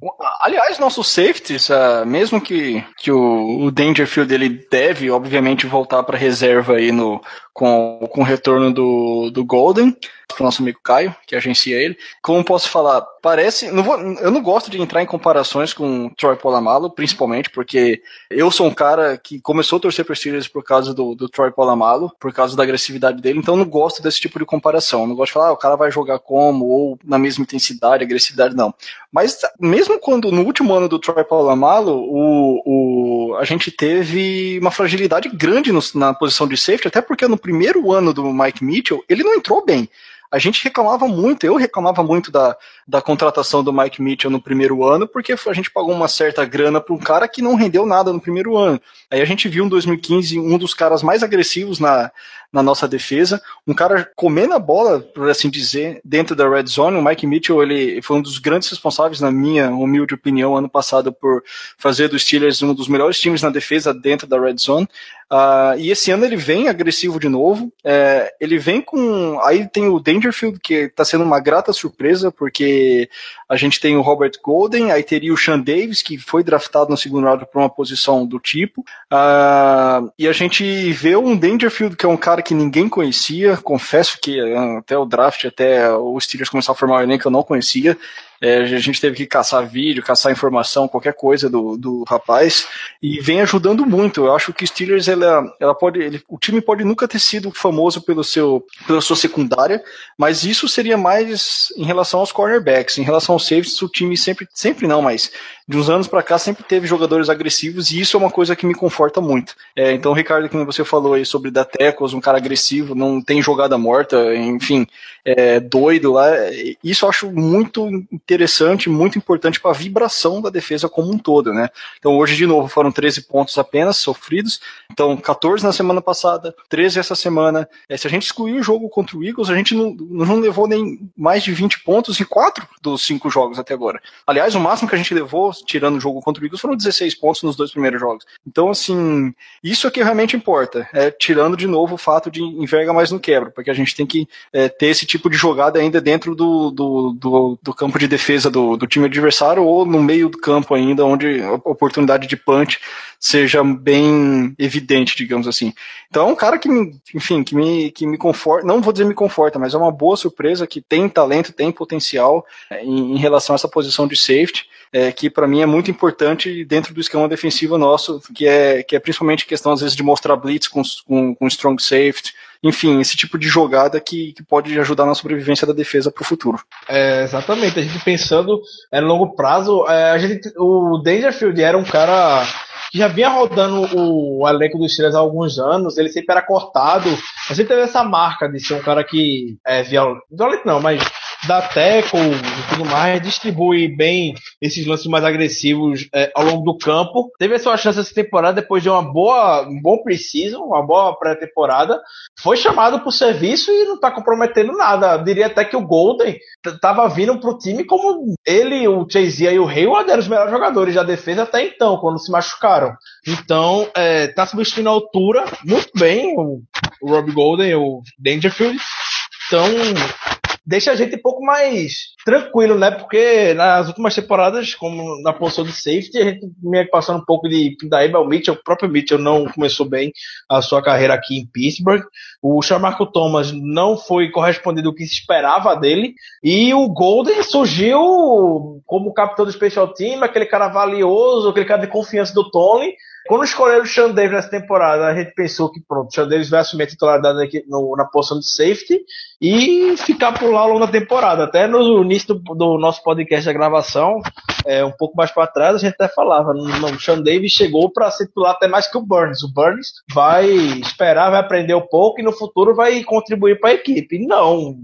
Aliás, nossos safeties, uh, mesmo que, que o, o Dangerfield ele deve, obviamente, voltar para reserva aí no, com, com o retorno do, do Golden, para o nosso amigo Caio, que agencia ele. Como posso falar? Parece. Não vou, eu não gosto de entrar em comparações com Troy Polamalu, principalmente porque eu sou um cara que começou a torcer para Steelers por causa do, do Troy Polamalu, por causa da agressividade dele, então não gosto desse tipo de comparação. Não gosto de falar, ah, o cara vai jogar como, ou na mesma intensidade, agressividade, não. Mas mesmo quando no último ano do Troy Polamalu, o, o, a gente teve uma fragilidade grande no, na posição de safety, até porque no primeiro ano do Mike Mitchell, ele não entrou bem a gente reclamava muito, eu reclamava muito da, da contratação do Mike Mitchell no primeiro ano, porque a gente pagou uma certa grana para um cara que não rendeu nada no primeiro ano. Aí a gente viu em 2015 um dos caras mais agressivos na, na nossa defesa, um cara comendo a bola, por assim dizer, dentro da red zone. O Mike Mitchell ele foi um dos grandes responsáveis, na minha humilde opinião, ano passado por fazer dos Steelers um dos melhores times na defesa dentro da red zone. Uh, e esse ano ele vem agressivo de novo. É, ele vem com. Aí tem o Dangerfield, que está sendo uma grata surpresa, porque a gente tem o Robert Golden, aí teria o Sean Davis, que foi draftado no segundo round para uma posição do tipo. Uh, e a gente vê um Dangerfield, que é um cara que ninguém conhecia. Confesso que uh, até o draft, até o Steelers começar a formar o elenco, eu não conhecia. É, a gente teve que caçar vídeo, caçar informação, qualquer coisa do, do rapaz, e vem ajudando muito. Eu acho que Steelers, ela, ela pode, ele, o time pode nunca ter sido famoso pelo seu, pela sua secundária, mas isso seria mais em relação aos cornerbacks. Em relação aos safeties, o time sempre, sempre não, mas de uns anos para cá sempre teve jogadores agressivos e isso é uma coisa que me conforta muito. É, então, Ricardo, como você falou aí sobre da Tecos, um cara agressivo, não tem jogada morta, enfim, é, doido lá, isso eu acho muito interessante, muito importante para a vibração da defesa como um todo, né? Então, hoje, de novo, foram 13 pontos apenas sofridos, então 14 na semana passada, 13 essa semana. É, se a gente excluir o jogo contra o Eagles, a gente não, não levou nem mais de 20 pontos em quatro dos cinco jogos até agora. Aliás, o máximo que a gente levou tirando o jogo contra o Eagles, foram 16 pontos nos dois primeiros jogos. Então, assim, isso é que realmente importa. É tirando de novo o fato de enverga mais no quebra, porque a gente tem que é, ter esse tipo de jogada ainda dentro do, do, do, do campo de defesa do, do, time adversário ou no meio do campo ainda, onde a oportunidade de punch seja bem evidente, digamos assim. Então é um cara que, enfim, que me, que me conforta, não vou dizer me conforta, mas é uma boa surpresa, que tem talento, tem potencial é, em, em relação a essa posição de safety é, que para mim é muito importante dentro do esquema defensivo nosso, que é, que é principalmente questão às vezes de mostrar blitz com, com, com strong safety, enfim, esse tipo de jogada que, que pode ajudar na sobrevivência da defesa para o futuro. É, exatamente, a gente pensando é, longo prazo, é, a gente, o Dangerfield era um cara que já vinha rodando o, o elenco dos Steelers há alguns anos, ele sempre era cortado, mas sempre teve essa marca de ser um cara que é violento, violento não, mas dá tackle e tudo mais, distribui bem esses lances mais agressivos é, ao longo do campo. Teve a sua chance essa temporada depois de uma boa, um bom preseason, uma boa pré-temporada. Foi chamado para o serviço e não está comprometendo nada. Eu diria até que o Golden estava vindo para o time como ele, o Chase e o Hayward eram os melhores jogadores da defesa até então, quando se machucaram. Então, é, tá substituindo a altura muito bem o, o Rob Golden, o Dangerfield. Então, deixa a gente um pouco mais tranquilo, né? Porque nas últimas temporadas, como na posição de safety, a gente meio que passando um pouco de pindaíba. O Mitchell, o próprio Mitchell não começou bem a sua carreira aqui em Pittsburgh. O Marco Thomas não foi correspondido ao que se esperava dele. E o Golden surgiu como capitão do Special Team, aquele cara valioso, aquele cara de confiança do Tony. Quando escolheram o Sean Davis nessa temporada, a gente pensou que pronto, o Sean Davis vai assumir a titularidade no, na posição de safety e ficar por lá ao longo da temporada. Até no início do, do nosso podcast da gravação, é, um pouco mais para trás, a gente até falava, não, o Sean Davis chegou para ser titular até mais que o Burns. O Burns vai esperar, vai aprender um pouco e no futuro vai contribuir para a equipe. Não,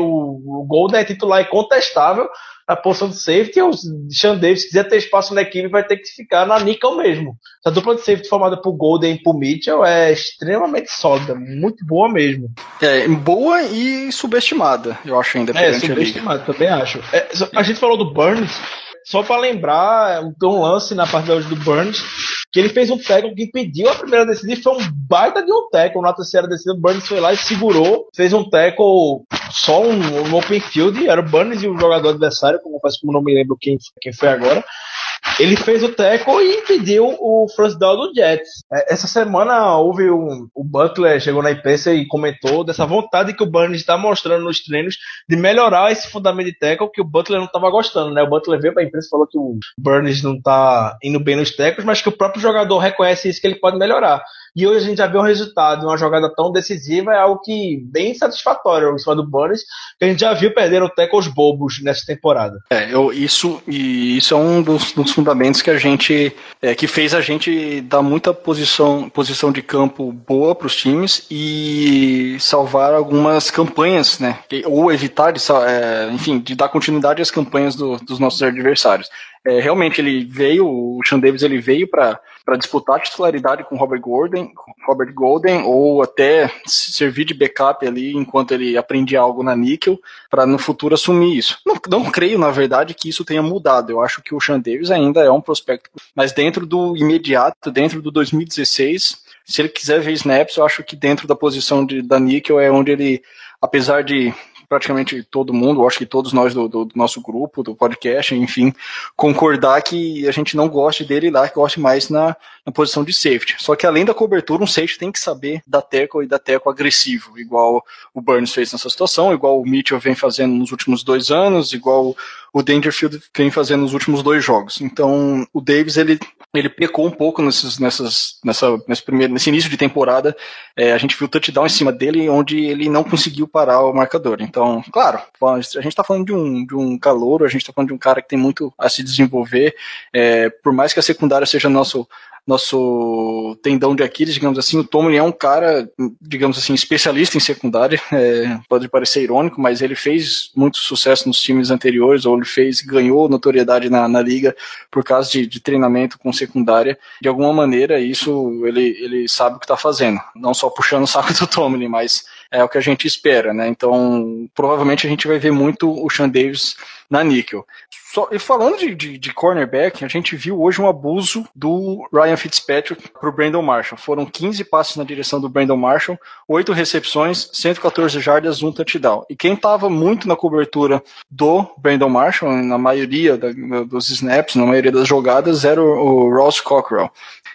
o, o Golden é titular incontestável, na posição de safety, o Sean Davis, se quiser ter espaço na equipe, vai ter que ficar na nickel mesmo. A dupla de safety formada por Golden e por Mitchell é extremamente sólida, muito boa mesmo. É, boa e subestimada, eu acho ainda. É, subestimada, também acho. É, a gente falou do Burns, só para lembrar, tem um lance na partida hoje do Burns, que ele fez um tackle que impediu a primeira descida e foi um baita de um tackle na terceira descida. O Burns foi lá e segurou, fez um tackle só um, um open field, era o Burns e o jogador adversário, como faz como não me lembro quem, quem foi agora. Ele fez o tackle e impediu o first down do Jets. É, essa semana houve um. O Butler chegou na imprensa e comentou dessa vontade que o Burns está mostrando nos treinos de melhorar esse fundamento de tackle que o Butler não estava gostando, né? O Butler veio para a imprensa e falou que o Burns não está indo bem nos tackles, mas que o próprio jogador reconhece isso que ele pode melhorar. E hoje a gente já vê um resultado, uma jogada tão decisiva, é algo que bem satisfatório em cima do Burns, que a gente já viu perder o tackles bobos nessa temporada. É, eu, isso, e isso é um dos, dos fundamentos que a gente, é, que fez a gente dar muita posição, posição de campo boa para os times e salvar algumas campanhas, né? Ou evitar, de, é, enfim, de dar continuidade às campanhas do, dos nossos adversários. É, realmente ele veio, o Sean Davis ele veio para disputar a titularidade com Robert Gordon, Robert Golden, ou até servir de backup ali enquanto ele aprendia algo na Nickel, para no futuro assumir isso. Não, não creio, na verdade, que isso tenha mudado. Eu acho que o Sean Davis ainda é um prospecto, mas dentro do imediato, dentro do 2016, se ele quiser ver snaps, eu acho que dentro da posição de, da Nickel é onde ele, apesar de praticamente todo mundo, acho que todos nós do, do, do, nosso grupo, do podcast, enfim, concordar que a gente não goste dele lá, que goste mais na, na posição de safety. Só que além da cobertura, um safety tem que saber da teco e da teco agressivo, igual o Burns fez nessa situação, igual o Mitchell vem fazendo nos últimos dois anos, igual o Dangerfield vem fazendo nos últimos dois jogos. Então, o Davis, ele, ele pecou um pouco nesses, nessas, nessa, nesse, primeiro, nesse início de temporada. É, a gente viu o touchdown em cima dele, onde ele não conseguiu parar o marcador. Então, claro, a gente está falando de um, de um calouro, a gente está falando de um cara que tem muito a se desenvolver. É, por mais que a secundária seja nosso nosso tendão de Aquiles, digamos assim. O Tomlin é um cara, digamos assim, especialista em secundária. É, pode parecer irônico, mas ele fez muito sucesso nos times anteriores, ou ele fez, ganhou notoriedade na, na liga por causa de, de, treinamento com secundária. De alguma maneira, isso ele, ele sabe o que está fazendo. Não só puxando o saco do Tomlin, mas é o que a gente espera, né? Então, provavelmente a gente vai ver muito o Sean Davis na níquel. Só, e falando de, de, de, cornerback, a gente viu hoje um abuso do Ryan Fitzpatrick para o Brandon Marshall. Foram 15 passes na direção do Brandon Marshall, 8 recepções, 114 jardas, um touchdown. E quem estava muito na cobertura do Brandon Marshall, na maioria da, dos snaps, na maioria das jogadas, era o, o Ross Cockrell.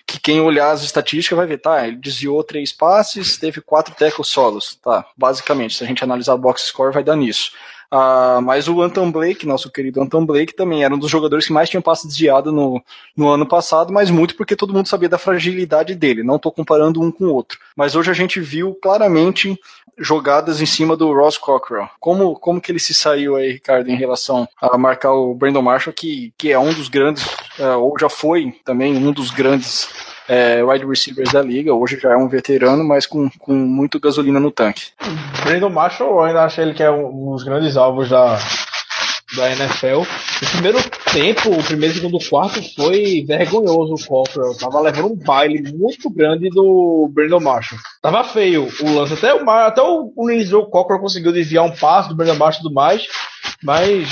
Que quem olhar as estatísticas vai ver, tá, ele desviou três passes, teve quatro tackles solos. Tá, basicamente, se a gente analisar box score, vai dar nisso. Uh, mas o Anton Blake, nosso querido Anton Blake, também era um dos jogadores que mais tinham passe desviado no, no ano passado, mas muito porque todo mundo sabia da fragilidade dele. Não estou comparando um com o outro. Mas hoje a gente viu claramente jogadas em cima do Ross Cockrell. Como, como que ele se saiu aí, Ricardo, em relação a marcar o Brandon Marshall, que, que é um dos grandes, uh, ou já foi também um dos grandes é, wide receivers da liga. Hoje já é um veterano, mas com, com muito gasolina no tanque. Brandon Marshall, eu ainda acho ele que é um dos grandes alvos da, da NFL. O primeiro tempo, o primeiro, segundo, quarto foi vergonhoso o Cockrell. Tava levando um baile muito grande do Brandon Marshall. Tava feio o lance. Até o, até o, o Cockrell conseguiu desviar um passo do Brandon Marshall e tudo mais. Mas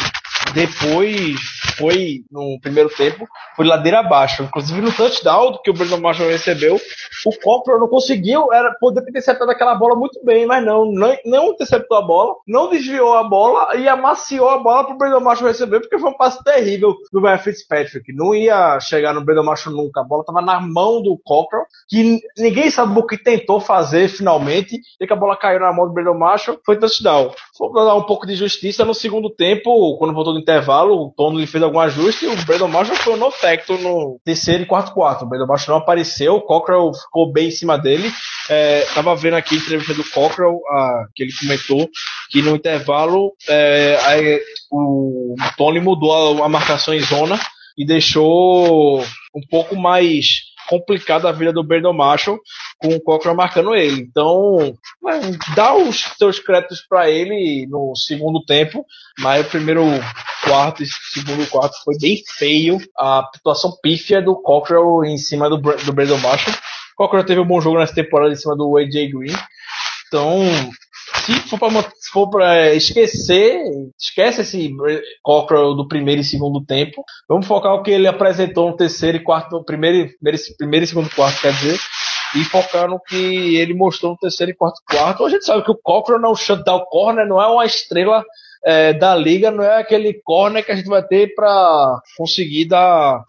depois foi no primeiro tempo, foi ladeira abaixo. Inclusive no touchdown que o Brandon Marshall recebeu, o Cockrell não conseguiu, era poder ter interceptado aquela bola muito bem, mas não, não, não interceptou a bola, não desviou a bola e amaciou a bola pro Brandon Marshall receber, porque foi um passe terrível do Brian Fitzpatrick. Não ia chegar no Brandon Marshall nunca. A bola tava na mão do Cockrell, que ninguém sabe o que tentou fazer finalmente, e que a bola caiu na mão do Brandon Marshall, foi touchdown. Pra dar um pouco de justiça no segundo tempo, quando voltou do intervalo, o Tono fez algum ajuste o Brandon Marshall foi no tecto no terceiro e quarto quarto. O Brandon Marshall não apareceu, o Cockrell ficou bem em cima dele. É, tava vendo aqui a entrevista do Cockrell, a, que ele comentou que no intervalo é, o Tony mudou a, a marcação em zona e deixou um pouco mais complicada a vida do Brandon Marshall com o Cochran marcando ele. Então, dá os seus créditos para ele no segundo tempo, mas o primeiro quarto e segundo quarto foi bem feio. A situação pífia do Cochran em cima do, do Brandon Marshall. Cochran teve um bom jogo nessa temporada em cima do AJ Green. Então, se for para esquecer, esquece esse Cockrell do primeiro e segundo tempo. Vamos focar o que ele apresentou no terceiro e quarto, primeiro, primeiro, primeiro e segundo quarto, quer dizer, e focar no que ele mostrou no terceiro e quarto quarto. A gente sabe que o Cockrell não shutdown corner, não é uma estrela é, da liga, não é aquele corner que a gente vai ter para conseguir dar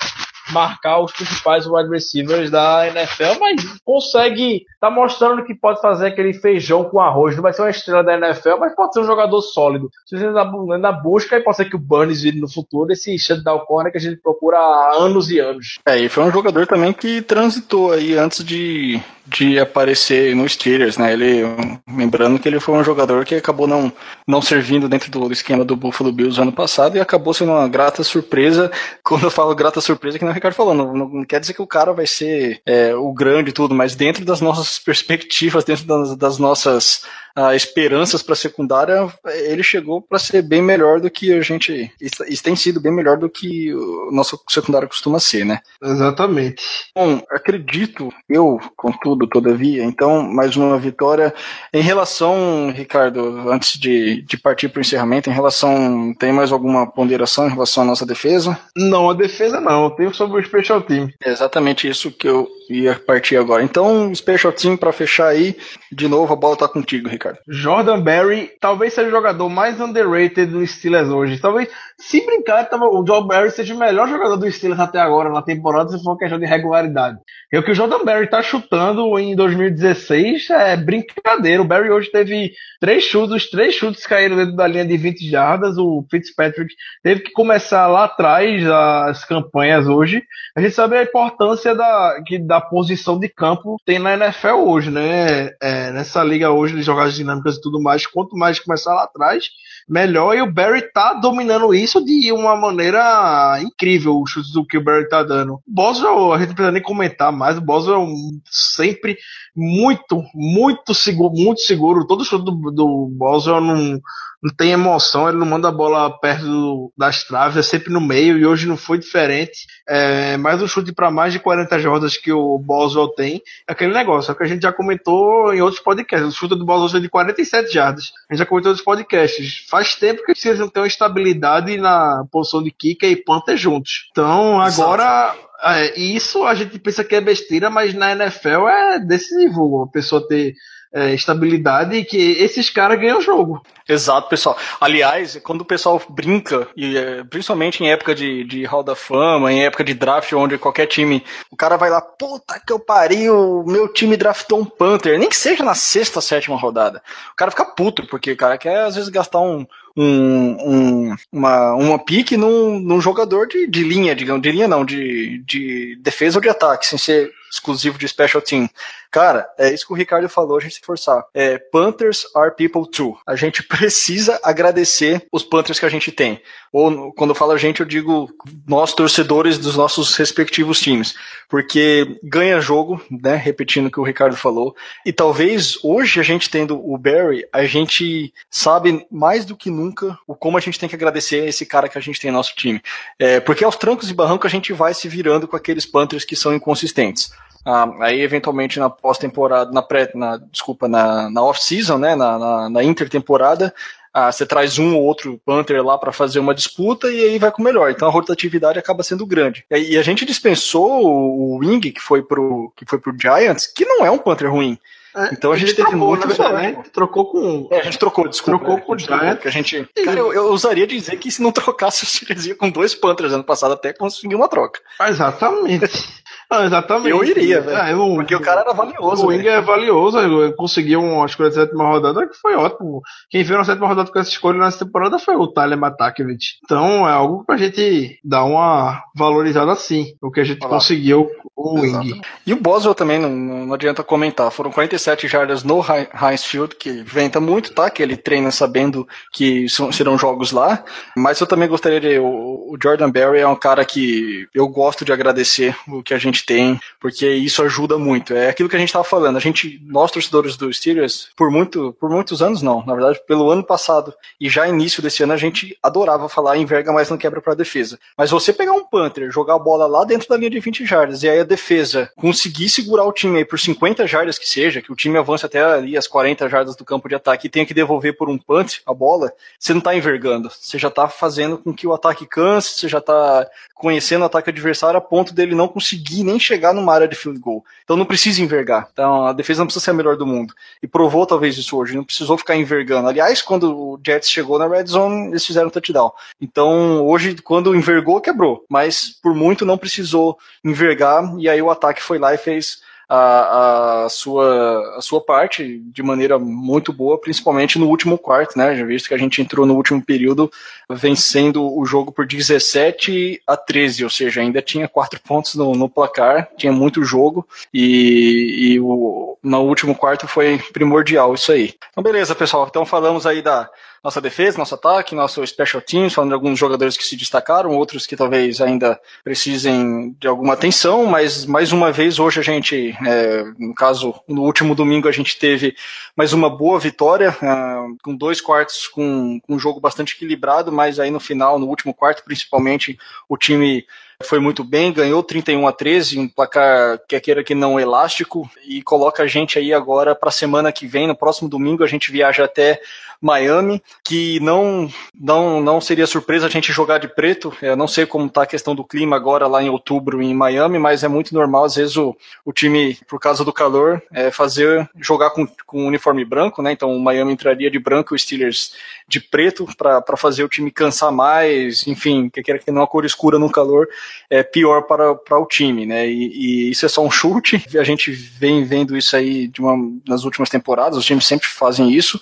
marcar os principais wide receivers da NFL, mas consegue, tá mostrando que pode fazer aquele feijão com arroz. Não vai ser uma estrela da NFL, mas pode ser um jogador sólido. Se você na, na busca, pode ser que o Burns vire no futuro esse shutdown corner que a gente procura há anos e anos. É, e foi um jogador também que transitou aí antes de, de aparecer no Steelers, né? Ele, lembrando que ele foi um jogador que acabou não, não servindo dentro do esquema do Buffalo Bills ano passado e acabou sendo uma grata surpresa. Quando eu falo grata surpresa, que não é o Ricardo falou, não, não quer dizer que o cara vai ser é, o grande e tudo, mas dentro das nossas perspectivas, dentro das, das nossas uh, esperanças para a secundária, ele chegou para ser bem melhor do que a gente. Isso tem sido bem melhor do que o nosso secundário costuma ser, né? Exatamente. Bom, acredito, eu, contudo, todavia, então, mais uma vitória. Em relação, Ricardo, antes de, de partir para o encerramento, em relação. Tem mais alguma ponderação em relação à nossa defesa? Não, a defesa não. Eu tenho sobre o Special Team. É exatamente isso que eu ia partir agora. Então, Special Team para fechar aí, de novo a bola tá contigo, Ricardo. Jordan Berry talvez seja o jogador mais underrated do Steelers hoje. Talvez, se brincar, o Jordan Berry seja o melhor jogador do Steelers até agora na temporada, se for questão de regularidade. E o que o Jordan Berry tá chutando em 2016 é brincadeira. O Berry hoje teve três chutes, os três chutes caíram dentro da linha de 20 jardas. O Fitzpatrick teve que começar lá atrás as campanhas hoje. A gente sabe a importância da, que, da posição de campo tem na NFL hoje, né? É, nessa liga hoje de jogadas dinâmicas e tudo mais, quanto mais começar lá atrás, melhor. E o Barry tá dominando isso de uma maneira incrível, os chutes do que o Barry tá dando. O Boswell, a gente não precisa nem comentar mais, o Boswell sempre muito, muito seguro, muito seguro. Todo chute do, do Boswell não não tem emoção, ele não manda a bola perto do, das traves, é sempre no meio, e hoje não foi diferente. É, mais um chute para mais de 40 jardas que o Boswell tem, é aquele negócio, é que a gente já comentou em outros podcasts. O chute do Boswell é de 47 jardas. A gente já comentou em outros podcasts. Faz tempo que eles não têm uma estabilidade na posição de kicker e punter juntos. Então, agora. É, isso a gente pensa que é besteira, mas na NFL é decisivo a pessoa ter é, estabilidade e que esses caras ganham o jogo. Exato, pessoal. Aliás, quando o pessoal brinca, e é, principalmente em época de, de Hall da Fama, em época de draft, onde qualquer time, o cara vai lá, puta que eu pariu, meu time draftou um Panther, nem que seja na sexta, sétima rodada. O cara fica puto, porque o cara quer às vezes gastar um, um, um, uma, uma pique num, num jogador de, de linha, digamos, de linha não, de, de defesa ou de ataque, sem ser exclusivo de special team. Cara, é isso que o Ricardo falou, a gente tem que forçar. É, Panthers are people too. A gente precisa agradecer os Panthers que a gente tem. Ou quando eu falo a gente, eu digo nós torcedores dos nossos respectivos times. Porque ganha jogo, né? Repetindo o que o Ricardo falou. E talvez hoje a gente tendo o Barry, a gente sabe mais do que nunca o como a gente tem que agradecer esse cara que a gente tem no nosso time. É, porque aos trancos e barrancos a gente vai se virando com aqueles Panthers que são inconsistentes. Ah, aí, eventualmente, na pós-temporada, na pré, na, desculpa, na, na off-season, né, na, na, na intertemporada, ah, você traz um ou outro Panther lá para fazer uma disputa e aí vai com o melhor. Então a rotatividade acaba sendo grande. E a gente dispensou o Wing, que foi pro, que foi pro Giants, que não é um Panther ruim. É, então a gente, a gente teve trocou, muito. Né? Trocou com. É, a gente trocou, desculpa. Trocou com o Giants. a gente. Cara, eu, eu usaria dizer que se não trocasse, o ia com dois Panthers ano passado até conseguir uma troca. Exatamente. Não, exatamente. Eu iria, velho. É, porque o cara era valioso. O Wing é valioso, conseguiu uma escolha de sétima rodada que foi ótimo. Quem viu na sétima rodada com essa escolha nessa temporada foi o Tyler Matakevich. Então é algo pra gente dar uma valorizada assim, o que a gente Olá. conseguiu o Wing. E o Boswell também, não, não adianta comentar. Foram 47 jardas no Heinz Field, que venta muito, tá? Que ele treina sabendo que serão jogos lá. Mas eu também gostaria de. O Jordan Berry é um cara que eu gosto de agradecer o que a gente tem, porque isso ajuda muito. É aquilo que a gente estava falando. A gente, nós torcedores do Steelers, por muito, por muitos anos não, na verdade, pelo ano passado e já início desse ano a gente adorava falar enverga mais não quebra para a defesa. Mas você pegar um Panther, jogar a bola lá dentro da linha de 20 jardas e aí a defesa conseguir segurar o time aí por 50 jardas que seja, que o time avance até ali as 40 jardas do campo de ataque e tenha que devolver por um punt a bola, você não está envergando. Você já está fazendo com que o ataque canse, você já está conhecendo o ataque adversário a ponto dele não conseguir nem chegar numa área de field goal. Então não precisa envergar. Então a defesa não precisa ser a melhor do mundo. E provou talvez isso hoje, não precisou ficar envergando. Aliás, quando o Jets chegou na red zone, eles fizeram touchdown. Então hoje, quando envergou, quebrou. Mas por muito não precisou envergar. E aí o ataque foi lá e fez a, a, sua, a sua parte de maneira muito boa, principalmente no último quarto, né? Já visto que a gente entrou no último período vencendo o jogo por 17 a 13, ou seja, ainda tinha quatro pontos no, no placar, tinha muito jogo e, e o, no último quarto foi primordial isso aí. Então, beleza, pessoal. Então falamos aí da nossa defesa, nosso ataque, nosso special teams, falando de alguns jogadores que se destacaram, outros que talvez ainda precisem de alguma atenção, mas mais uma vez hoje a gente, é, no caso, no último domingo a gente teve mais uma boa vitória, uh, com dois quartos com, com um jogo bastante equilibrado, mas aí no final, no último quarto principalmente, o time foi muito bem, ganhou 31 a 13, um placar que queira que não elástico, e coloca a gente aí agora para a semana que vem, no próximo domingo, a gente viaja até Miami, que não, não, não seria surpresa a gente jogar de preto. Eu não sei como está a questão do clima agora lá em outubro em Miami, mas é muito normal, às vezes, o, o time, por causa do calor, é fazer jogar com, com uniforme branco, né? Então o Miami entraria de branco e o Steelers de preto para fazer o time cansar mais, enfim, que quer que não a cor escura no calor é pior para, para o time, né? E, e, isso é só um chute. A gente vem vendo isso aí de uma, nas últimas temporadas, os times sempre fazem isso.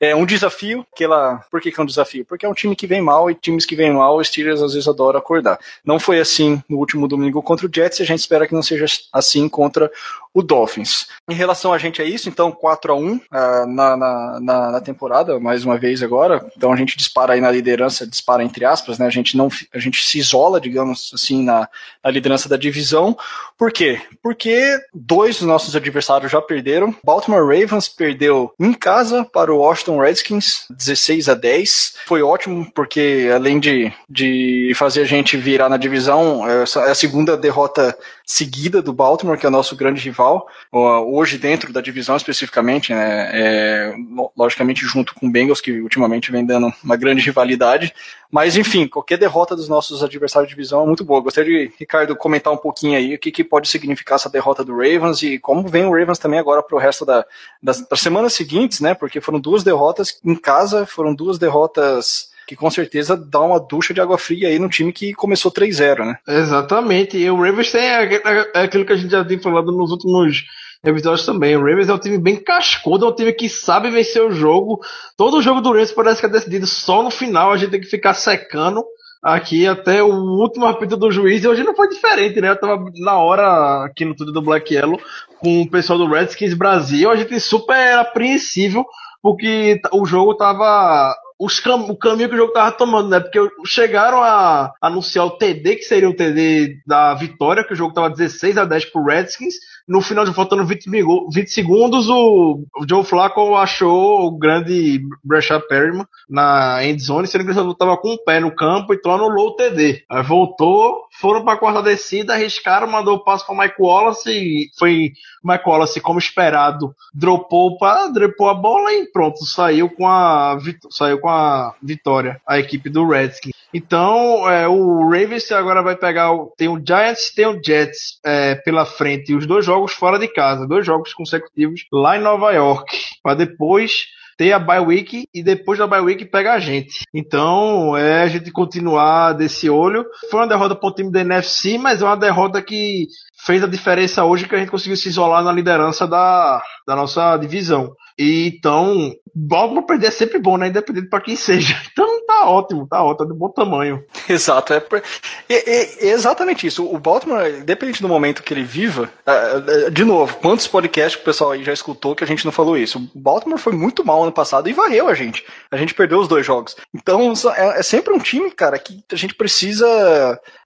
É um desafio que ela. Por que, que é um desafio? Porque é um time que vem mal e times que vêm mal, os Steelers às vezes adoram acordar. Não foi assim no último domingo contra o Jets e a gente espera que não seja assim contra o Dolphins. Em relação a gente é isso, então 4 a 1 uh, ah, na, na, na, na, temporada, mais uma vez agora. Então a gente dispara aí na liderança, dispara entre aspas, né? A gente não a gente se isola, digamos assim, na, na liderança da divisão. Por quê? Porque dois dos nossos adversários já perderam. Baltimore Ravens perdeu em casa para o Washington Redskins, 16 a 10. Foi ótimo, porque além de, de fazer a gente virar na divisão, é a segunda derrota seguida do Baltimore, que é o nosso grande rival, hoje dentro da divisão especificamente, né, é, logicamente junto com o Bengals, que ultimamente vem dando uma grande rivalidade, mas enfim, qualquer derrota dos nossos adversários de divisão é muito boa. Gostaria de, Ricardo, comentar um pouquinho aí o que, que pode significar essa derrota do Ravens e como vem o Ravens também agora para o resto da, das, das semanas seguintes, né, porque foram duas derrotas em casa, foram duas derrotas que com certeza dá uma ducha de água fria aí no time que começou 3-0, né? Exatamente. E o Ravens tem aquilo que a gente já tem falado nos últimos episódios também. O Ravens é um time bem cascudo, é um time que sabe vencer o jogo. Todo jogo do Ravens parece que é decidido só no final, a gente tem que ficar secando aqui até o último apito do juiz, e hoje não foi diferente, né? Eu tava na hora aqui no tudo do Black Yellow com o pessoal do Redskins Brasil, a gente super apreensível, porque o jogo tava os cam o caminho que o jogo tava tomando, né? Porque chegaram a anunciar o TD, que seria o TD da vitória, que o jogo tava 16 a 10 pro Redskins. No final, faltando 20, 20 segundos, o, Joe Flacco achou o grande Brashad Perryman na endzone, sendo que ele só tava com o pé no campo, então anulou o TD. Aí voltou, foram pra quarta descida, arriscaram, mandou o passo para Mike Wallace e foi Mike Wallace, como esperado, dropou, pra, dropou a bola e pronto, saiu com a, saiu com a vitória, a equipe do Redskins. Então, é, o Ravens agora vai pegar, o, tem o Giants tem o Jets é, pela frente, e os dois jogos fora de casa, dois jogos consecutivos lá em Nova York, para depois ter a bye week e depois da bye week pega a gente. Então, é a gente continuar desse olho. Foi uma derrota para o time da NFC, mas é uma derrota que fez a diferença hoje que a gente conseguiu se isolar na liderança da, da nossa divisão. E então, Baltimore perder é sempre bom, né? Independente para quem seja. Então tá ótimo, tá ótimo, tá de bom tamanho. Exato, é, é, é, exatamente isso. O Baltimore, independente do momento que ele viva, é, é, de novo, quantos podcasts que o pessoal aí já escutou que a gente não falou isso? O Baltimore foi muito mal ano passado e varreu a gente. A gente perdeu os dois jogos. Então é, é sempre um time, cara, que a gente precisa.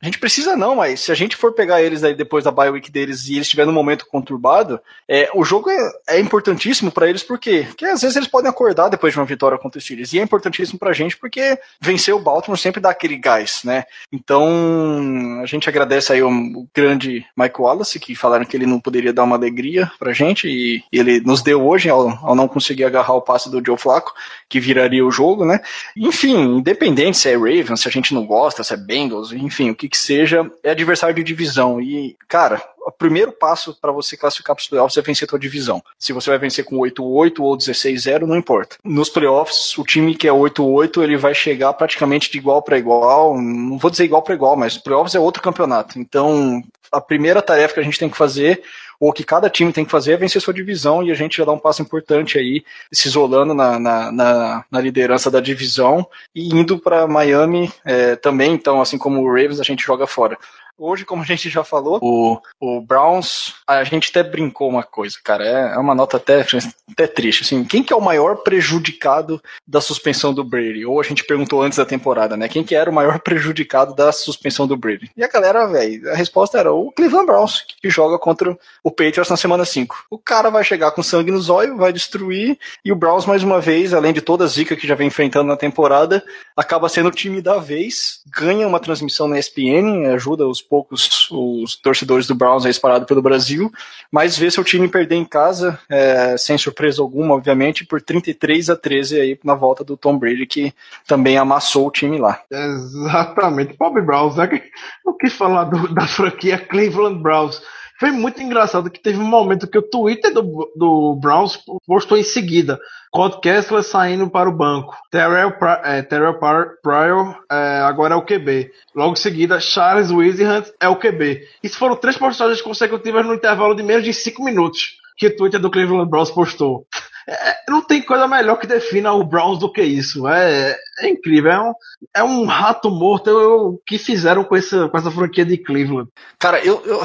A gente precisa não, mas se a gente for pegar eles aí depois da bye week deles e eles estiverem num momento conturbado, é, o jogo é, é importantíssimo para eles, por quê? Porque às vezes eles podem acordar depois de uma vitória contra os Steelers. E é importantíssimo pra gente porque vencer o Baltimore sempre dá aquele gás, né? Então, a gente agradece aí o, grande Mike Wallace, que falaram que ele não poderia dar uma alegria pra gente, e, e ele nos deu hoje ao, ao, não conseguir agarrar o passe do Joe Flacco, que viraria o jogo, né? Enfim, independente se é Ravens, se a gente não gosta, se é Bengals, enfim, o que que seja, é adversário de divisão. E, cara, o primeiro passo para você classificar para os playoffs é vencer a tua divisão. Se você vai vencer com 8-8 ou 16-0, não importa. Nos playoffs, o time que é 8-8, ele vai chegar praticamente de igual para igual. Não vou dizer igual para igual, mas playoffs é outro campeonato. Então, a primeira tarefa que a gente tem que fazer ou que cada time tem que fazer é vencer sua divisão e a gente já dá um passo importante aí, se isolando na, na, na, na liderança da divisão e indo para Miami é, também. Então, assim como o Ravens, a gente joga fora. Hoje, como a gente já falou, o, o Browns, a gente até brincou uma coisa, cara, é, é uma nota até, até triste, assim, quem que é o maior prejudicado da suspensão do Brady? Ou a gente perguntou antes da temporada, né, quem que era o maior prejudicado da suspensão do Brady? E a galera, velho, a resposta era o Cleveland Browns, que joga contra o Patriots na semana 5. O cara vai chegar com sangue nos olhos, vai destruir, e o Browns, mais uma vez, além de toda a zica que já vem enfrentando na temporada, acaba sendo o time da vez, ganha uma transmissão na ESPN, ajuda os poucos os torcedores do Browns aí espalhados pelo Brasil, mas vê seu time perder em casa, é, sem surpresa alguma, obviamente, por 33 a 13 aí na volta do Tom Brady, que também amassou o time lá. Exatamente, Bob Browns, né? Que falar do, da franquia Cleveland Browns? Foi muito engraçado que teve um momento que o Twitter do, do Browns postou em seguida. Cody Kessler saindo para o banco. Terrell, é, Terrell Pryor é, agora é o QB. Logo em seguida, Charles Wisenhunt é o QB. Isso foram três postagens consecutivas no intervalo de menos de cinco minutos que o Twitter do Cleveland Browns postou. É, não tem coisa melhor que defina o Browns do que isso. É, é incrível. É um, é um rato morto o que fizeram com essa, com essa franquia de Cleveland. Cara, eu, eu,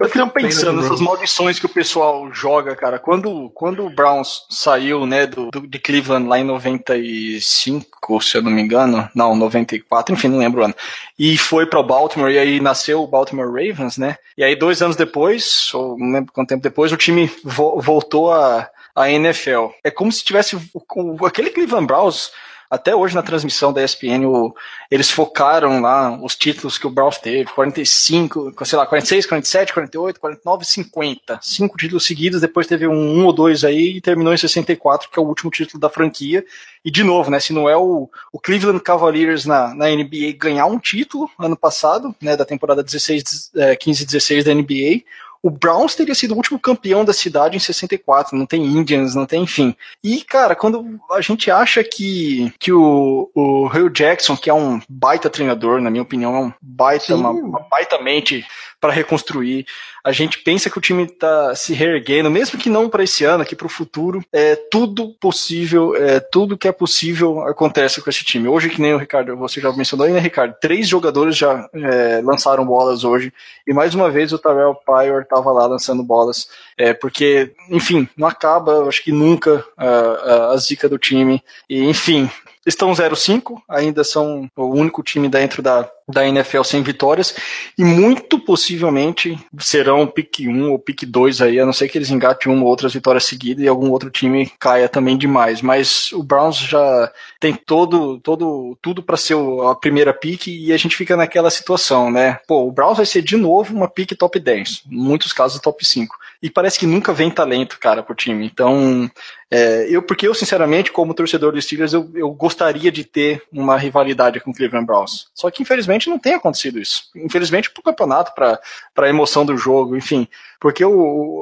eu fico pensando nessas maldições que o pessoal joga, cara. Quando, quando o Browns saiu, né, do, do, de Cleveland lá em 95, se eu não me engano, não, 94, enfim, não lembro o ano, e foi para o Baltimore, e aí nasceu o Baltimore Ravens, né, e aí dois anos depois, ou não lembro quanto tempo depois, o time vo voltou a, a NFL. É como se tivesse aquele Cleveland Browns até hoje na transmissão da ESPN, o, eles focaram lá os títulos que o Browns teve, 45, sei lá, 46, 47, 48, 49, 50. Cinco títulos seguidos, depois teve um, um ou dois aí e terminou em 64, que é o último título da franquia. E de novo, né, se não é o, o Cleveland Cavaliers na, na NBA ganhar um título ano passado, né, da temporada 16, 15 16 da NBA, o Browns teria sido o último campeão da cidade em 64, não tem Indians, não tem, enfim. E, cara, quando a gente acha que, que o, o Hugh Jackson, que é um baita treinador, na minha opinião, é um baita, uma, uma baita mente para reconstruir. A gente pensa que o time está se reerguendo, mesmo que não para esse ano, aqui para o futuro. É tudo possível, é tudo que é possível acontece com esse time. Hoje, que nem o Ricardo, você já mencionou aí, né, Ricardo? Três jogadores já é, lançaram bolas hoje e mais uma vez o Tarell Pryor estava lá lançando bolas, é, porque, enfim, não acaba, acho que nunca a, a, a zica do time. E, enfim, estão 0-5, ainda são o único time dentro da, da NFL sem vitórias, e muito possivelmente serão pick 1 ou pick 2 aí, a não ser que eles engatem uma ou outras vitórias seguidas e algum outro time caia também demais. Mas o Browns já tem todo, todo tudo para ser a primeira pick e a gente fica naquela situação, né? Pô, o Browns vai ser de novo uma pick top 10, em muitos casos top 5. E parece que nunca vem talento, cara, pro time. Então, é, eu, porque eu, sinceramente, como torcedor dos Steelers, eu, eu gostaria de ter uma rivalidade com o Cleveland Browns. Só que, infelizmente, não tem acontecido isso. Infelizmente, pro campeonato, para a emoção do jogo, enfim. Porque o,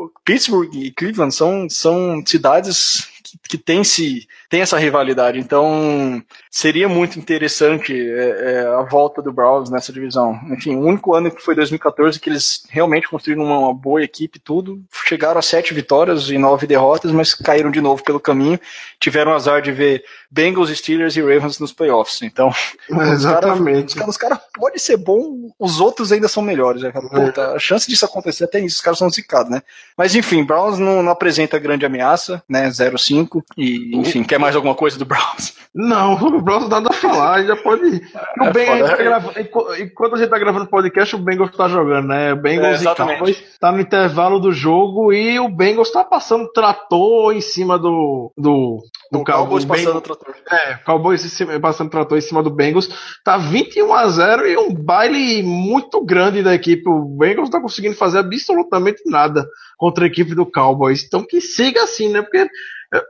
o Pittsburgh e Cleveland são, são cidades que, que tem, se, tem essa rivalidade. Então, seria muito interessante é, é, a volta do Browns nessa divisão. Enfim, o único ano que foi 2014 que eles realmente construíram uma, uma boa equipe tudo. Chegaram a sete vitórias e nove derrotas, mas caíram de novo pelo caminho. Tiveram azar de ver Bengals, Steelers e Ravens nos playoffs. Então, Exatamente. Os caras, os caras podem ser bom, os outros ainda são melhores. Né, cara? Pô, tá, a chance disso acontecer até isso, os caras são zicados, né? Mas enfim, Browns não, não apresenta grande ameaça, né? 0-5. E, enfim, quer mais alguma coisa do Browns? Não, o Browns nada a falar, já pode ir. O É Ben, foda. a gente tá enquanto a gente tá gravando o podcast, o Bengals tá jogando, né? O É, Bengals e exatamente. Cowboys tá no intervalo do jogo e o Bengals tá passando trator em cima do do, do O Cowboys O passando o Bengals- trator. É, Cowboys em cima- passando trator em cima do Bengals. Tá 21 a 0 e um baile muito grande da equipe. O Bengals não tá conseguindo fazer absolutamente nada contra a equipe do Cowboys. Então que siga assim, né? Porque é,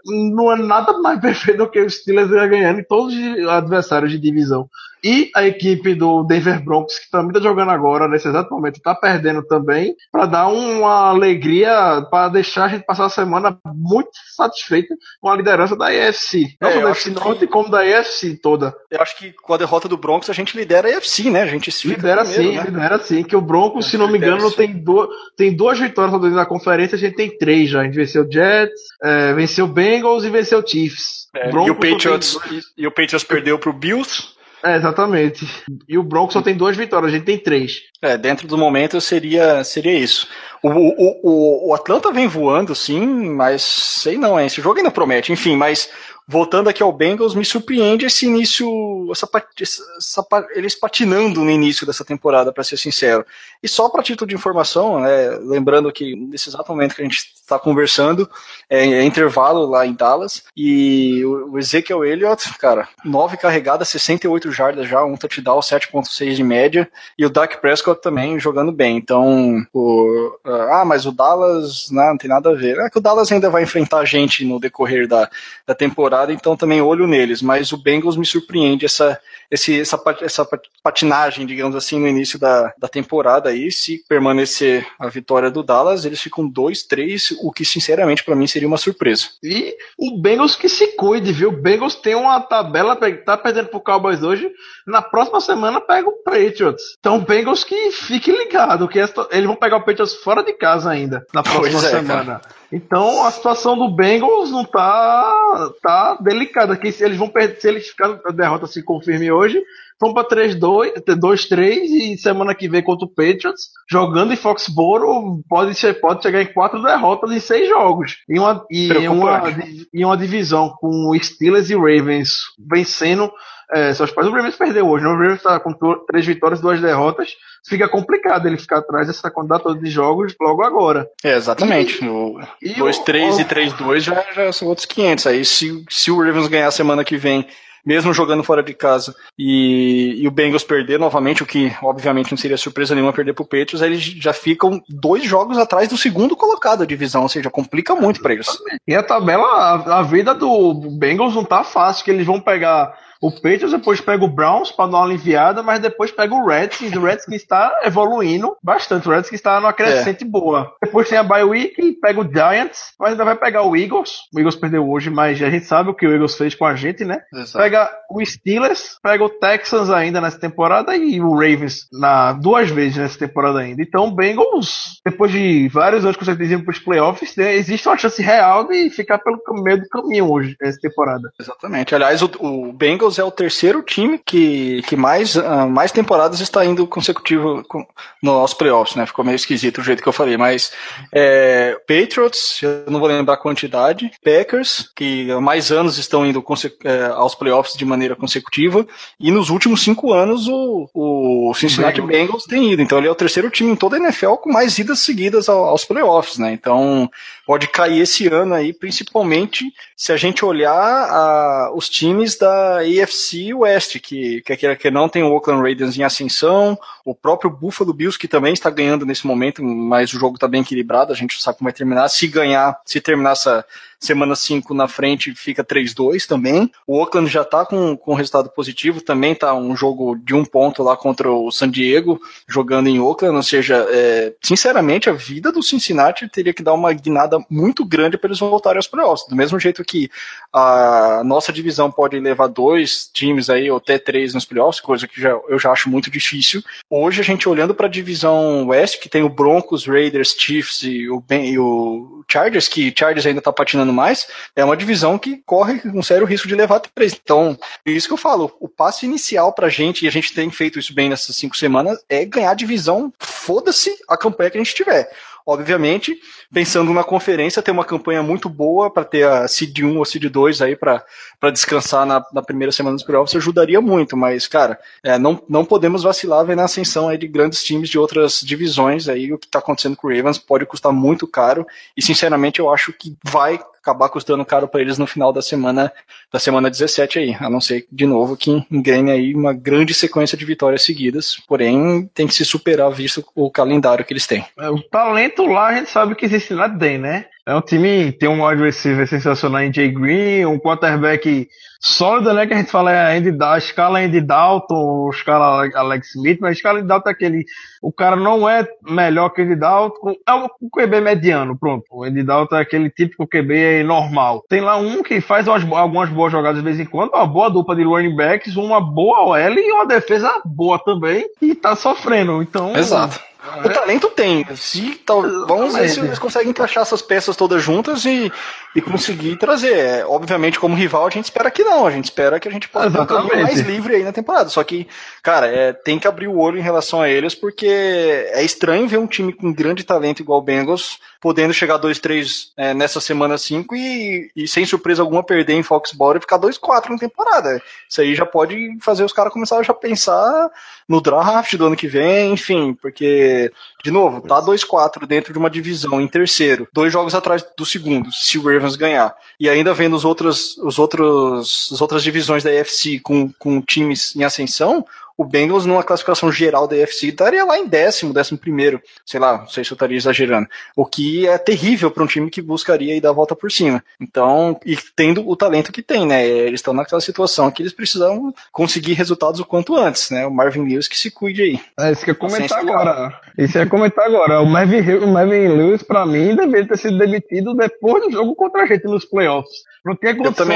não é nada mais perfeito do que o Steelers ganhando em todos os adversários de divisão. E a equipe do Denver Broncos, que também tá jogando agora, nesse exato momento, tá perdendo também, para dar uma alegria, para deixar a gente passar a semana muito satisfeita com a liderança da AFC. Não É, da acho AFC que- Norte, como da AFC toda. Eu acho que com a derrota do Broncos a gente lidera a UFC, né? A gente Lidera primeiro, sim, né? lidera sim. Que o Broncos, se não me engano, tem, duas tem duas vitórias da conferência, a gente tem três já. A gente venceu o Jets, é, venceu o Bengals e venceu o Chiefs. É, e, o Patriots, e, e o Patriots perdeu pro Bills. É, exatamente. E o Broncos só tem duas vitórias, a gente tem três. É, dentro do momento seria, seria isso. O, o, o, o Atlanta vem voando, sim, mas sei não, hein? Esse jogo ainda promete. Enfim, mas voltando aqui ao Bengals, me surpreende esse início, essa, essa eles patinando no início dessa temporada, para ser sincero. E só para título de informação, né, lembrando que nesse exato momento que a gente está conversando, é, é intervalo lá em Dallas, e o, o Ezekiel Elliott, cara, 9 carregadas, 68 jardas já, um touchdown, 7.6 de média, e o Dak Prescott também jogando bem. Então, o, ah, mas o Dallas né, não tem nada a ver. É que o Dallas ainda vai enfrentar a gente no decorrer da, da temporada, então também olho neles. Mas o Bengals me surpreende essa, esse, essa, essa pat- patinagem, digamos assim, no início da, da temporada aí. Se permanecer a vitória do Dallas, eles ficam 2-3, o que sinceramente para mim seria uma surpresa. E o Bengals que se cuide, viu? O Bengals tem uma tabela, tá perdendo pro Cowboys hoje. Na próxima semana pega o Patriots. Então o Bengals que fique ligado, que eles vão pegar o Patriots fora de casa ainda, na próxima é, semana. Então a situação do Bengals não tá, tá delicada. Que se eles vão perder, se eles ficarem, a derrota se confirme hoje, vão 3-2, 2-3 e semana que vem contra o Patriots, jogando em Foxboro, pode, ser, pode chegar em quatro derrotas em seis jogos. E uma, e uma, Preocupante. e uma divisão com Steelers e Ravens vencendo é, seus pais. O Ravens perdeu hoje, né? o Ravens está com três vitórias e duas derrotas. Fica complicado ele ficar atrás dessa quantidade toda de jogos logo agora. É, exatamente. O E 2-3 o- e 3-2 já, já são outros 500. Aí se, se o Ravens ganhar semana que vem, mesmo jogando fora de casa, e, e o Bengals perder novamente, o que obviamente não seria surpresa nenhuma perder pro Patriots, aí eles já ficam dois jogos atrás do segundo colocado da divisão, ou seja, complica muito pra eles. E a tabela, a, a vida do Bengals não tá fácil, que eles vão pegar o Patriots, depois pega o Browns para dar uma aliviada, mas depois pega o Redskins. O Redskins está evoluindo bastante. O Redskins está numa crescente boa. Depois tem a bye week, pega o Giants, mas ainda vai pegar o Eagles. O Eagles perdeu hoje, mas a gente sabe o que o Eagles fez com a gente, né? Pega o Steelers, pega o Texans ainda nessa temporada e o Ravens na, duas vezes nessa temporada ainda. Então, o Bengals, depois de vários anos conseguindo ir para os playoffs, né, existe uma chance real de ficar pelo meio do caminho hoje, nessa temporada. Exatamente. Aliás, o, o Bengals Bengals é o terceiro time que, que mais, uh, mais temporadas está indo consecutivo com, nos playoffs, né? Ficou meio esquisito o jeito que eu falei, mas é, Patriots, eu não vou lembrar a quantidade, Packers, que mais anos estão indo é, aos playoffs de maneira consecutiva, e nos últimos cinco anos o, o Cincinnati Bengals. Bengals tem ido, então ele é o terceiro time em toda a NFL com mais idas seguidas aos playoffs, né? Então pode cair esse ano aí, principalmente se a gente olhar a, os times da AFC West, que, que, que não tem o Oakland Raiders em ascensão, o próprio Buffalo Bills, que também está ganhando nesse momento, mas o jogo está bem equilibrado, a gente sabe como vai terminar. Se ganhar, se terminar essa semana 5 na frente, fica 3-2 também. O Oakland já está com, com resultado positivo, também está um jogo de um ponto lá contra o San Diego, jogando em Oakland, ou seja, é, sinceramente, a vida do Cincinnati teria que dar uma guinada muito grande para eles voltarem aos playoffs. Do mesmo jeito que a nossa divisão pode levar dois times aí, ou até três nos playoffs, coisa que já, eu já acho muito difícil. Hoje a gente olhando para a divisão West, que tem o Broncos, Raiders, Chiefs e o, ben, e o Chargers, que Chargers ainda está patinando mais, é uma divisão que corre um sério risco de levar três. Então, é isso que eu falo. O passo inicial para a gente, e a gente tem feito isso bem nessas cinco semanas, é ganhar divisão, foda-se a campanha que a gente tiver. Obviamente, pensando na conferência, ter uma campanha muito boa para ter a Seed 1 ou Seed 2 aí para descansar na, na, primeira semana dos playoffs ajudaria muito, mas, cara, é, não, não podemos vacilar vendo a ascensão aí de grandes times de outras divisões aí, o que está acontecendo com o Ravens pode custar muito caro, e sinceramente eu acho que vai acabar custando caro para eles no final da semana da semana 17 aí, a não ser de novo que engrene aí uma grande sequência de vitórias seguidas, porém tem que se superar visto o calendário que eles têm. É, o talento lá a gente sabe que existe lá tem, né? É um time, tem um wide receiver sensacional em Jay Green, um quarterback sólido, né? Que a gente fala é Andy, a escala Andy Dalton, a escala Alex Smith, mas a escala Andy Dalton é aquele. O cara não é melhor que o Andy Dalton, é um QB mediano, pronto. O Andy Dalton é aquele típico QB normal. Tem lá um que faz umas, algumas boas jogadas de vez em quando, uma boa dupla de running backs, uma boa OL e uma defesa boa também, e tá sofrendo. Então. Exato. O talento tem. Se, tal, vamos ver se eles conseguem encaixar essas peças todas juntas e, e conseguir trazer. É, obviamente, como rival, a gente espera que não. A gente espera que a gente possa um caminho mais livre aí na temporada. Só que, cara, é, tem que abrir o olho em relação a eles, porque é estranho ver um time com grande talento igual o Bengals podendo chegar 2-3 é, nessa semana 5 e, e, sem surpresa alguma, perder em Foxborough e ficar 2-4 na temporada. Isso aí já pode fazer os caras começarem a já pensar no draft do ano que vem, enfim, porque, de novo, tá 2-4 dentro de uma divisão em terceiro, dois jogos atrás do segundo, se o Ravens ganhar, e ainda vendo os outros, os outros, as outras divisões da AFC com, com times em ascensão, o Bengals, numa classificação geral da AFC, estaria lá em décimo, décimo primeiro, sei lá, não sei se eu estaria exagerando. O que é terrível para um time que buscaria ir dar a volta por cima. Então, e tendo o talento que tem, né? Eles estão naquela situação que eles precisam conseguir resultados o quanto antes, né? O Marvin Lewis que se cuide aí. É isso que eu ia comentar agora. Isso ia comentar agora. O Marvin, o Marvin Lewis, para mim, deveria ter sido demitido depois do jogo contra a gente nos playoffs. Não tem condição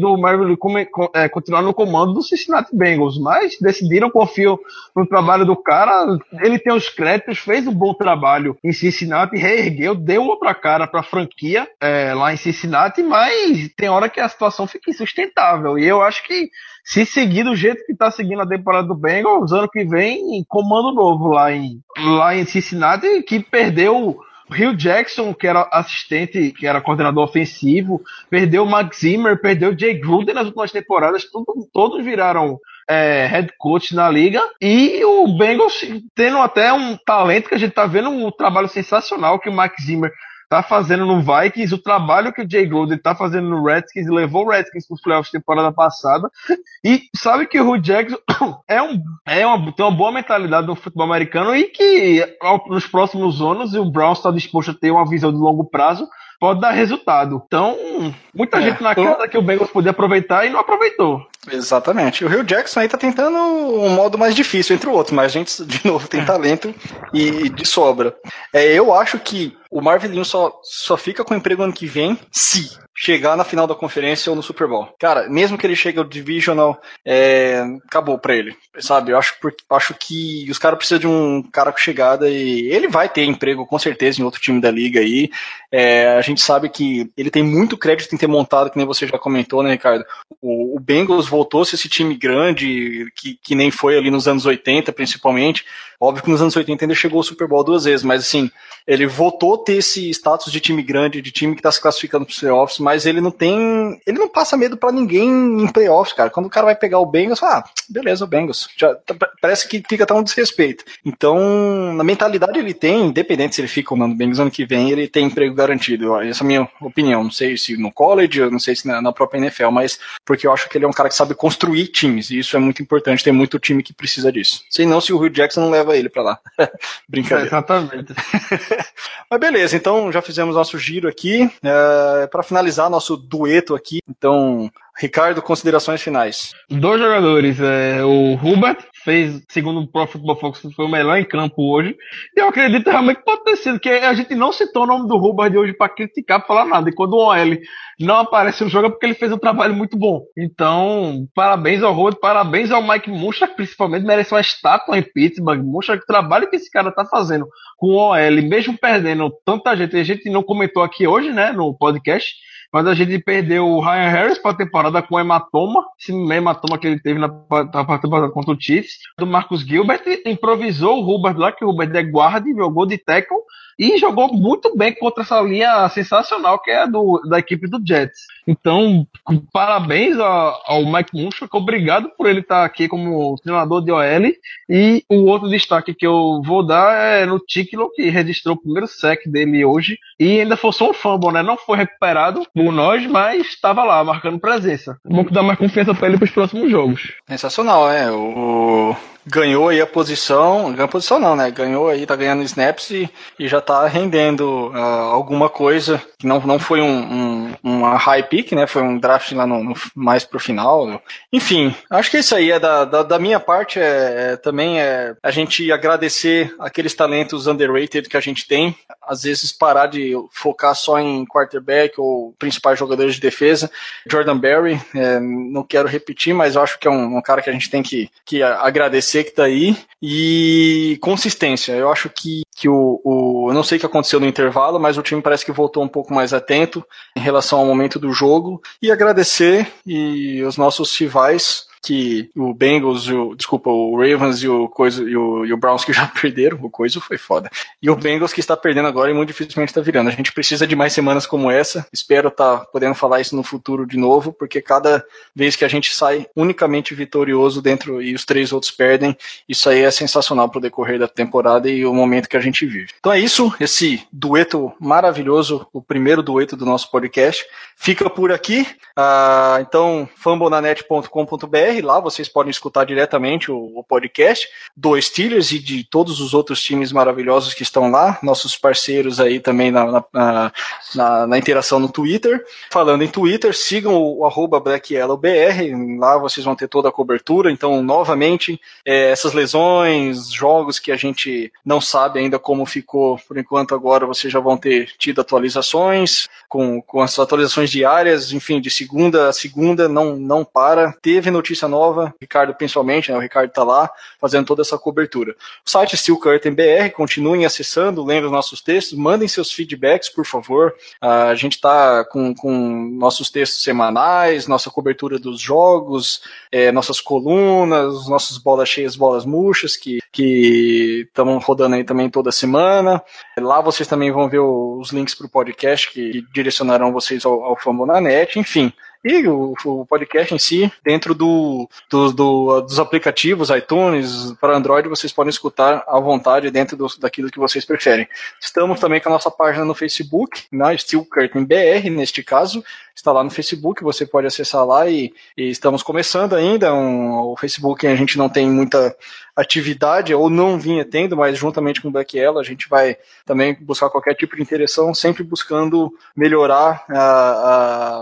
do Marvin é, continuar no comando do Cincinnati Bengals, mas decidiram, confiam no trabalho do cara. Ele tem os créditos, fez um bom trabalho em Cincinnati, reergueu, deu outra cara para a franquia é, lá em Cincinnati, mas tem hora que a situação fica insustentável. E eu acho que se seguir do jeito que está seguindo a temporada do Bengals, ano que vem, comando novo lá em, lá em Cincinnati, que perdeu Rio Jackson, que era assistente, que era coordenador ofensivo, perdeu o Max Zimmer, perdeu o Jay Gruden nas últimas temporadas, tudo, todos viraram é, head coach na liga. E o Bengals tendo até um talento que a gente tá vendo um trabalho sensacional que o Max Zimmer tá fazendo no Vikings, o trabalho que o Jay Gruden tá fazendo no Redskins, levou o Redskins para os playoffs temporada passada, e sabe que o Hugh Jackson é, um, é uma, tem uma boa mentalidade no futebol americano e que nos próximos anos, o Browns está disposto a ter uma visão de longo prazo, pode dar resultado. Então, muita é, gente na casa que o Bengals podia aproveitar e não aproveitou. Exatamente. O Rio Jackson aí tá tentando um modo mais difícil entre o outro, mas a gente, de novo, tem é. talento e de sobra. É, eu acho que o Marvelinho só, só fica com emprego ano que vem se chegar na final da conferência ou no Super Bowl. Cara, mesmo que ele chegue ao Divisional, é, acabou pra ele, sabe? Eu acho, acho que os caras precisam de um cara com chegada e ele vai ter emprego com certeza em outro time da liga aí. É, a gente sabe que ele tem muito crédito em ter montado, que nem você já comentou, né, Ricardo? O, o Bengals voltou-se esse time grande, que, que nem foi ali nos anos 80, principalmente. Óbvio que nos anos 80 ainda chegou ao Super Bowl duas vezes, mas assim, ele voltou a ter esse status de time grande, de time que está se classificando para playoffs, mas ele não tem. Ele não passa medo para ninguém em playoffs, cara. Quando o cara vai pegar o Bengals, fala, ah, beleza, o Bengals. Já, tá, parece que fica até um desrespeito. Então, na mentalidade ele tem, independente se ele fica ou não no Bengals ano que vem, ele tem emprego garantido. Essa é a minha opinião. Não sei se no college, eu não sei se na, na própria NFL, mas porque eu acho que ele é um cara que sabe construir times, e isso é muito importante. Tem muito time que precisa disso. Sei não se o Rio Jackson não leva ele para lá. Brincadeira. Exatamente. Mas beleza, então já fizemos nosso giro aqui. É, para finalizar nosso dueto aqui, então, Ricardo, considerações finais. Dois jogadores, é, o Hubert fez, segundo o Pro Football Focus, foi o melhor em campo hoje. E eu acredito realmente que pode ter sido, que a gente não citou o nome do Hubert de hoje para criticar, para falar nada. E quando o OL não aparece no jogo é porque ele fez um trabalho muito bom. Então, parabéns ao Rod, parabéns ao Mike Muncha, que principalmente merece uma estátua em Pittsburgh. Muncha, que trabalho que esse cara tá fazendo com o OL, mesmo perdendo tanta gente, a gente não comentou aqui hoje, né, no podcast, mas a gente perdeu o Ryan Harris para a temporada com hematoma, esse hematoma que ele teve na, na partida contra o Chiefs. Do Marcus Gilbert improvisou o Hubert lá, que o Hubert é guarda, jogou de tackle e jogou muito bem contra essa linha sensacional que é a do, da equipe do Jets. Então, parabéns ao, ao Mike Munchak, obrigado por ele estar aqui como treinador de OL. E o outro destaque que eu vou dar é no Tiklo, que registrou o primeiro sec dele hoje e ainda forçou um fumble, né? Não foi recuperado por nós, mas estava lá, marcando presença. Vamos dar mais confiança para ele para os próximos jogos. Sensacional, é. O ganhou aí a posição, ganhou a posição não, né? Ganhou aí, tá ganhando snaps e, e já tá rendendo uh, alguma coisa que não, não foi um, um, uma high pick, né? Foi um draft lá no, no, mais pro final. Enfim, acho que isso aí é da, da, da minha parte é, é, também é a gente agradecer aqueles talentos underrated que a gente tem, às vezes parar de focar só em quarterback ou principais jogadores de defesa. Jordan Berry, é, não quero repetir, mas acho que é um, um cara que a gente tem que, que agradecer você que tá aí. E consistência. Eu acho que, que o, o. Eu não sei o que aconteceu no intervalo, mas o time parece que voltou um pouco mais atento em relação ao momento do jogo. E agradecer e os nossos rivais que o Bengals, o, desculpa, o Ravens e o, Coisa, e, o, e o Browns que já perderam, o Coisa foi foda. E o Bengals que está perdendo agora e muito dificilmente está virando. A gente precisa de mais semanas como essa. Espero estar tá podendo falar isso no futuro de novo, porque cada vez que a gente sai unicamente vitorioso dentro e os três outros perdem, isso aí é sensacional para o decorrer da temporada e o momento que a gente vive. Então é isso, esse dueto maravilhoso, o primeiro dueto do nosso podcast, fica por aqui. Ah, então, fambonanet.com.br lá vocês podem escutar diretamente o, o, podcast do Steelers e de todos os outros times maravilhosos que estão lá, nossos parceiros aí também na, na, na, na interação no Twitter. Falando em Twitter, sigam o, o BlackYellowBR, lá vocês vão ter toda a cobertura. Então, novamente, é, essas lesões, jogos que a gente não sabe ainda como ficou por enquanto, agora vocês já vão ter tido atualizações, com, com as atualizações diárias, enfim, de segunda a segunda, não, não para. Teve notícia notícia nova, Ricardo principalmente, né, o Ricardo está lá fazendo toda essa cobertura. O site Steel Curtain BR, continuem acessando, lendo os nossos textos, mandem seus feedbacks, por favor. Uh, a gente está com, com nossos textos semanais, nossa cobertura dos jogos, é, nossas colunas, nossas bolas cheias, bolas murchas, que estamos rodando aí também toda semana. Lá vocês também vão ver os links para o podcast que direcionarão vocês ao, ao Fambonanet, enfim e o, o podcast em si, dentro do, do, do, dos aplicativos iTunes para Android, vocês podem escutar à vontade dentro do, daquilo que vocês preferem. Estamos também com a nossa página no Facebook, na Steel Curtain BR, neste caso, está lá no Facebook, você pode acessar lá e, e estamos começando ainda. Um, o Facebook a gente não tem muita atividade, ou não vinha tendo, mas juntamente com o Black Yellow a gente vai também buscar qualquer tipo de interação, sempre buscando melhorar a,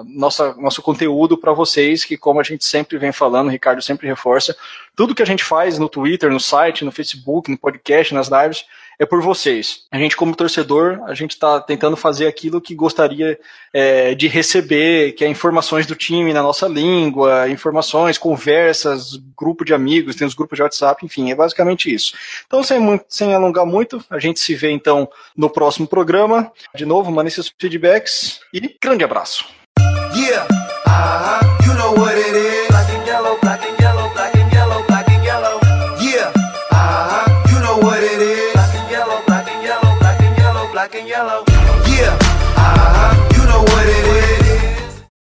a nossa, nosso conteúdo para vocês, que como a gente sempre vem falando, o Ricardo sempre reforça, tudo que a gente faz no Twitter, no site, no Facebook, no podcast, nas lives, é por vocês. A gente, como torcedor, a gente está tentando fazer aquilo que gostaria é, de receber, que é informações do time na nossa língua, informações, conversas, grupo de amigos, tem os grupos de WhatsApp, enfim, é basicamente isso. Então, sem, sem alongar muito, a gente se vê então no próximo programa. De novo, mandem seus feedbacks e grande abraço. Yeah. Uh-huh.